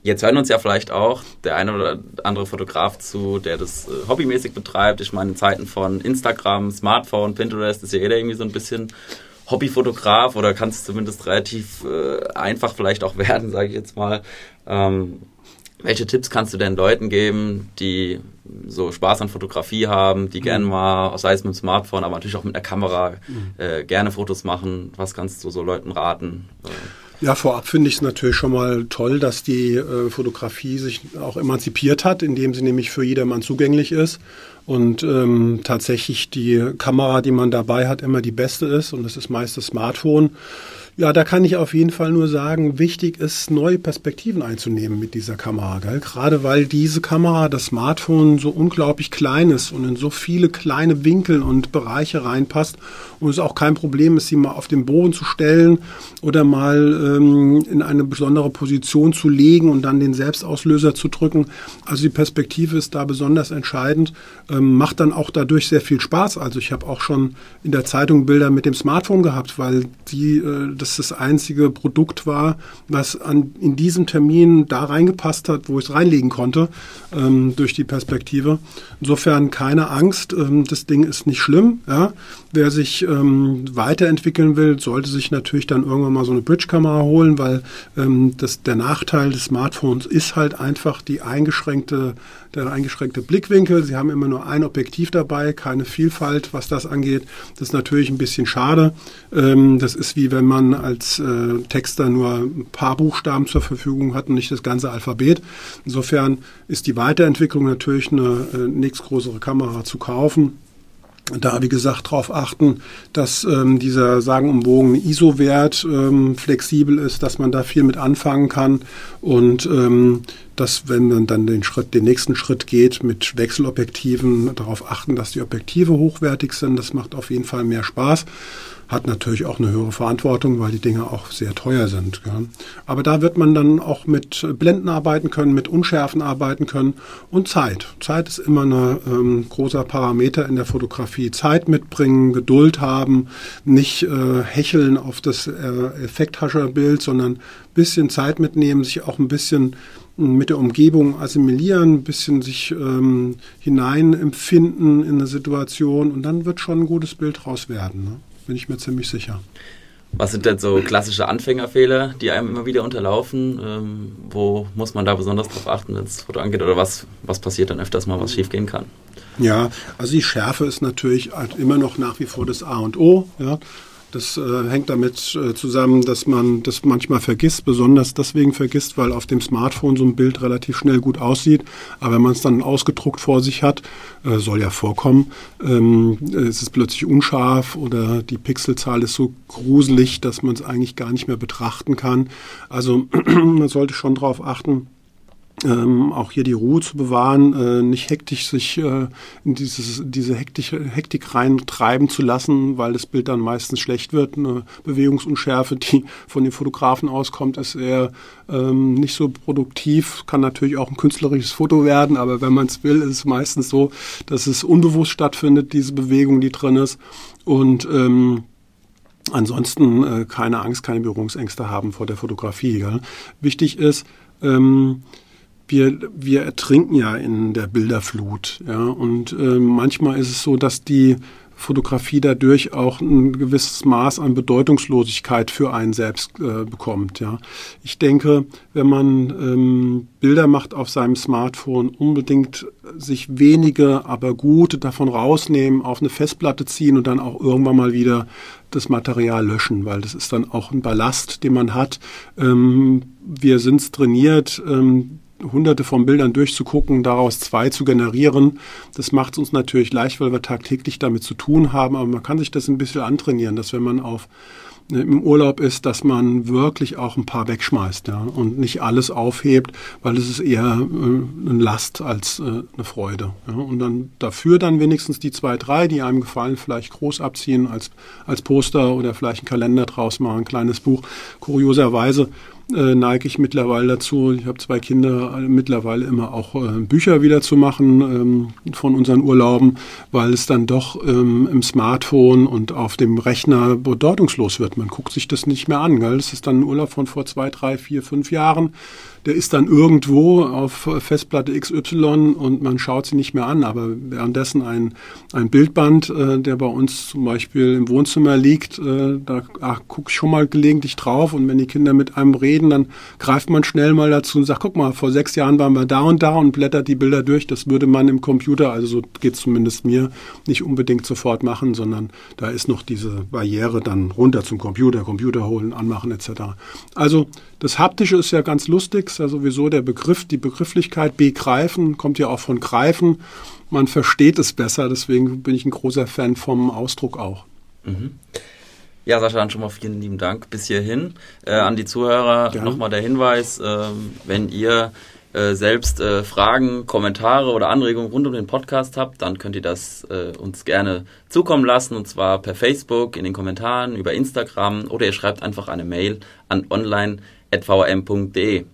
Jetzt hören uns ja vielleicht auch der eine oder andere Fotograf zu, der das äh, hobbymäßig betreibt. Ich meine, in Zeiten von Instagram, Smartphone, Pinterest ist ja jeder irgendwie so ein bisschen Hobbyfotograf oder kann es zumindest relativ äh, einfach vielleicht auch werden, sage ich jetzt mal. Ähm, welche Tipps kannst du denn Leuten geben, die so Spaß an Fotografie haben, die mhm. gerne mal, sei es mit dem Smartphone, aber natürlich auch mit der Kamera, mhm. äh, gerne Fotos machen? Was kannst du so Leuten raten? Ja, vorab finde ich es natürlich schon mal toll, dass die äh, Fotografie sich auch emanzipiert hat, indem sie nämlich für jedermann zugänglich ist und ähm, tatsächlich die Kamera, die man dabei hat, immer die beste ist und das ist meist das Smartphone. Ja, da kann ich auf jeden Fall nur sagen, wichtig ist, neue Perspektiven einzunehmen mit dieser Kamera. Gell? Gerade weil diese Kamera, das Smartphone, so unglaublich klein ist und in so viele kleine Winkel und Bereiche reinpasst und es auch kein Problem ist, sie mal auf den Boden zu stellen oder mal ähm, in eine besondere Position zu legen und dann den Selbstauslöser zu drücken. Also die Perspektive ist da besonders entscheidend, ähm, macht dann auch dadurch sehr viel Spaß. Also ich habe auch schon in der Zeitung Bilder mit dem Smartphone gehabt, weil die äh, das das einzige Produkt war, was an, in diesem Termin da reingepasst hat, wo ich es reinlegen konnte, ähm, durch die Perspektive. Insofern keine Angst, ähm, das Ding ist nicht schlimm. Ja. Wer sich ähm, weiterentwickeln will, sollte sich natürlich dann irgendwann mal so eine Bridge-Kamera holen, weil ähm, das, der Nachteil des Smartphones ist halt einfach die eingeschränkte, der eingeschränkte Blickwinkel. Sie haben immer nur ein Objektiv dabei, keine Vielfalt, was das angeht. Das ist natürlich ein bisschen schade. Ähm, das ist wie wenn man als äh, Texter nur ein paar Buchstaben zur Verfügung hat und nicht das ganze Alphabet. Insofern ist die Weiterentwicklung natürlich eine äh, nächstgrößere Kamera zu kaufen da, wie gesagt, darauf achten, dass ähm, dieser sagenumwogene ISO-Wert ähm, flexibel ist, dass man da viel mit anfangen kann und ähm, dass, wenn man dann den Schritt, den nächsten Schritt geht mit Wechselobjektiven, darauf achten, dass die Objektive hochwertig sind. Das macht auf jeden Fall mehr Spaß hat natürlich auch eine höhere Verantwortung, weil die Dinge auch sehr teuer sind. Ja. Aber da wird man dann auch mit Blenden arbeiten können, mit Unschärfen arbeiten können und Zeit. Zeit ist immer ein ähm, großer Parameter in der Fotografie. Zeit mitbringen, Geduld haben, nicht äh, hecheln auf das äh, Effekthascherbild, sondern bisschen Zeit mitnehmen, sich auch ein bisschen mit der Umgebung assimilieren, ein bisschen sich ähm, hineinempfinden in eine Situation und dann wird schon ein gutes Bild raus werden. Ne? bin ich mir ziemlich sicher. Was sind denn so klassische Anfängerfehler, die einem immer wieder unterlaufen? Ähm, wo muss man da besonders drauf achten, wenn es Foto angeht? Oder was, was passiert dann öfters mal, was schiefgehen kann? Ja, also die Schärfe ist natürlich immer noch nach wie vor das A und O. Ja. Das äh, hängt damit äh, zusammen, dass man das manchmal vergisst, besonders deswegen vergisst, weil auf dem Smartphone so ein Bild relativ schnell gut aussieht. Aber wenn man es dann ausgedruckt vor sich hat, äh, soll ja vorkommen, ähm, es ist plötzlich unscharf oder die Pixelzahl ist so gruselig, dass man es eigentlich gar nicht mehr betrachten kann. Also man sollte schon darauf achten, ähm, auch hier die Ruhe zu bewahren, äh, nicht hektisch sich äh, in dieses, diese Hektik, Hektik reintreiben zu lassen, weil das Bild dann meistens schlecht wird. Eine Bewegungsunschärfe, die von den Fotografen auskommt, ist eher ähm, nicht so produktiv, kann natürlich auch ein künstlerisches Foto werden, aber wenn man es will, ist es meistens so, dass es unbewusst stattfindet, diese Bewegung, die drin ist. Und ähm, ansonsten äh, keine Angst, keine Berührungsängste haben vor der Fotografie. Gell? Wichtig ist, ähm, wir, wir ertrinken ja in der Bilderflut. Ja? Und äh, manchmal ist es so, dass die Fotografie dadurch auch ein gewisses Maß an Bedeutungslosigkeit für einen selbst äh, bekommt. Ja. Ich denke, wenn man ähm, Bilder macht auf seinem Smartphone, unbedingt sich wenige, aber gute davon rausnehmen, auf eine Festplatte ziehen und dann auch irgendwann mal wieder das Material löschen, weil das ist dann auch ein Ballast, den man hat. Ähm, wir sind trainiert, ähm, hunderte von Bildern durchzugucken, daraus zwei zu generieren. Das macht es uns natürlich leicht, weil wir tagtäglich damit zu tun haben, aber man kann sich das ein bisschen antrainieren, dass wenn man auf Ne, im Urlaub ist, dass man wirklich auch ein paar wegschmeißt ja, und nicht alles aufhebt, weil es ist eher äh, eine Last als äh, eine Freude. Ja. Und dann dafür dann wenigstens die zwei, drei, die einem gefallen, vielleicht groß abziehen als, als Poster oder vielleicht einen Kalender draus machen, ein kleines Buch. Kurioserweise äh, neige ich mittlerweile dazu, ich habe zwei Kinder, äh, mittlerweile immer auch äh, Bücher wieder zu machen ähm, von unseren Urlauben, weil es dann doch ähm, im Smartphone und auf dem Rechner bedeutungslos wird man guckt sich das nicht mehr an. Gell? Das ist dann ein Urlaub von vor zwei, drei, vier, fünf Jahren. Der ist dann irgendwo auf Festplatte XY und man schaut sie nicht mehr an. Aber währenddessen ein, ein Bildband, äh, der bei uns zum Beispiel im Wohnzimmer liegt, äh, da gucke ich schon mal gelegentlich drauf. Und wenn die Kinder mit einem reden, reden, dann greift man schnell mal dazu und sagt, guck mal, vor sechs Jahren waren wir da und da und blättert die Bilder durch. Das würde man im Computer, also so geht zumindest mir, nicht unbedingt sofort machen, sondern da ist noch diese Barriere dann runter zum Computer, Computer holen, anmachen etc. Also das Haptische ist ja ganz lustig, ist ja sowieso der Begriff, die Begrifflichkeit begreifen, kommt ja auch von greifen. Man versteht es besser, deswegen bin ich ein großer Fan vom Ausdruck auch. Mhm. Ja, Sascha, dann schon mal vielen lieben Dank bis hierhin. Äh, an die Zuhörer nochmal der Hinweis, äh, wenn ihr äh, selbst äh, Fragen, Kommentare oder Anregungen rund um den Podcast habt, dann könnt ihr das äh, uns gerne zukommen lassen und zwar per Facebook, in den Kommentaren, über Instagram oder ihr schreibt einfach eine Mail an online.vm.de.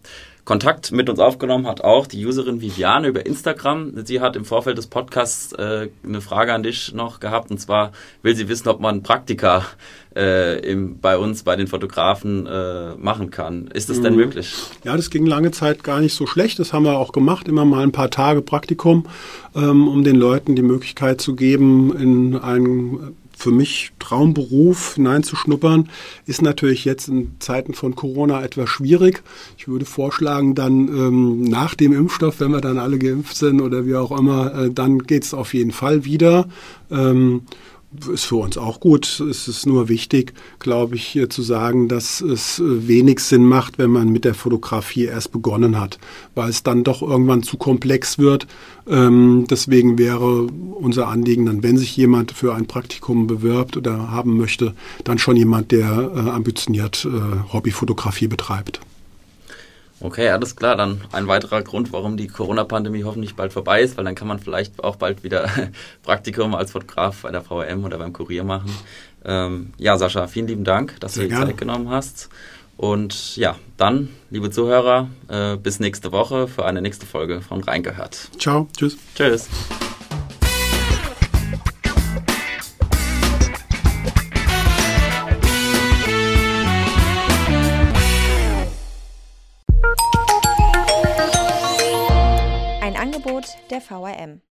Kontakt mit uns aufgenommen hat auch die Userin Viviane über Instagram. Sie hat im Vorfeld des Podcasts äh, eine Frage an dich noch gehabt und zwar will sie wissen, ob man Praktika äh, im, bei uns, bei den Fotografen äh, machen kann. Ist das denn mhm. möglich? Ja, das ging lange Zeit gar nicht so schlecht. Das haben wir auch gemacht, immer mal ein paar Tage Praktikum, ähm, um den Leuten die Möglichkeit zu geben, in ein für mich Traumberuf hineinzuschnuppern, ist natürlich jetzt in Zeiten von Corona etwas schwierig. Ich würde vorschlagen, dann ähm, nach dem Impfstoff, wenn wir dann alle geimpft sind oder wie auch immer, äh, dann geht es auf jeden Fall wieder. Ähm, ist für uns auch gut. Es ist nur wichtig, glaube ich, zu sagen, dass es äh, wenig Sinn macht, wenn man mit der Fotografie erst begonnen hat, weil es dann doch irgendwann zu komplex wird. Ähm, deswegen wäre unser Anliegen dann, wenn sich jemand für ein Praktikum bewirbt oder haben möchte, dann schon jemand, der äh, ambitioniert äh, Hobbyfotografie betreibt. Okay, alles klar. Dann ein weiterer Grund, warum die Corona-Pandemie hoffentlich bald vorbei ist, weil dann kann man vielleicht auch bald wieder Praktikum als Fotograf bei der VRM oder beim Kurier machen. Ähm, ja, Sascha, vielen lieben Dank, dass Sehr du dir Zeit genommen hast. Und ja, dann, liebe Zuhörer, äh, bis nächste Woche für eine nächste Folge von Reingehört. Ciao, tschüss. Tschüss. Der VRM.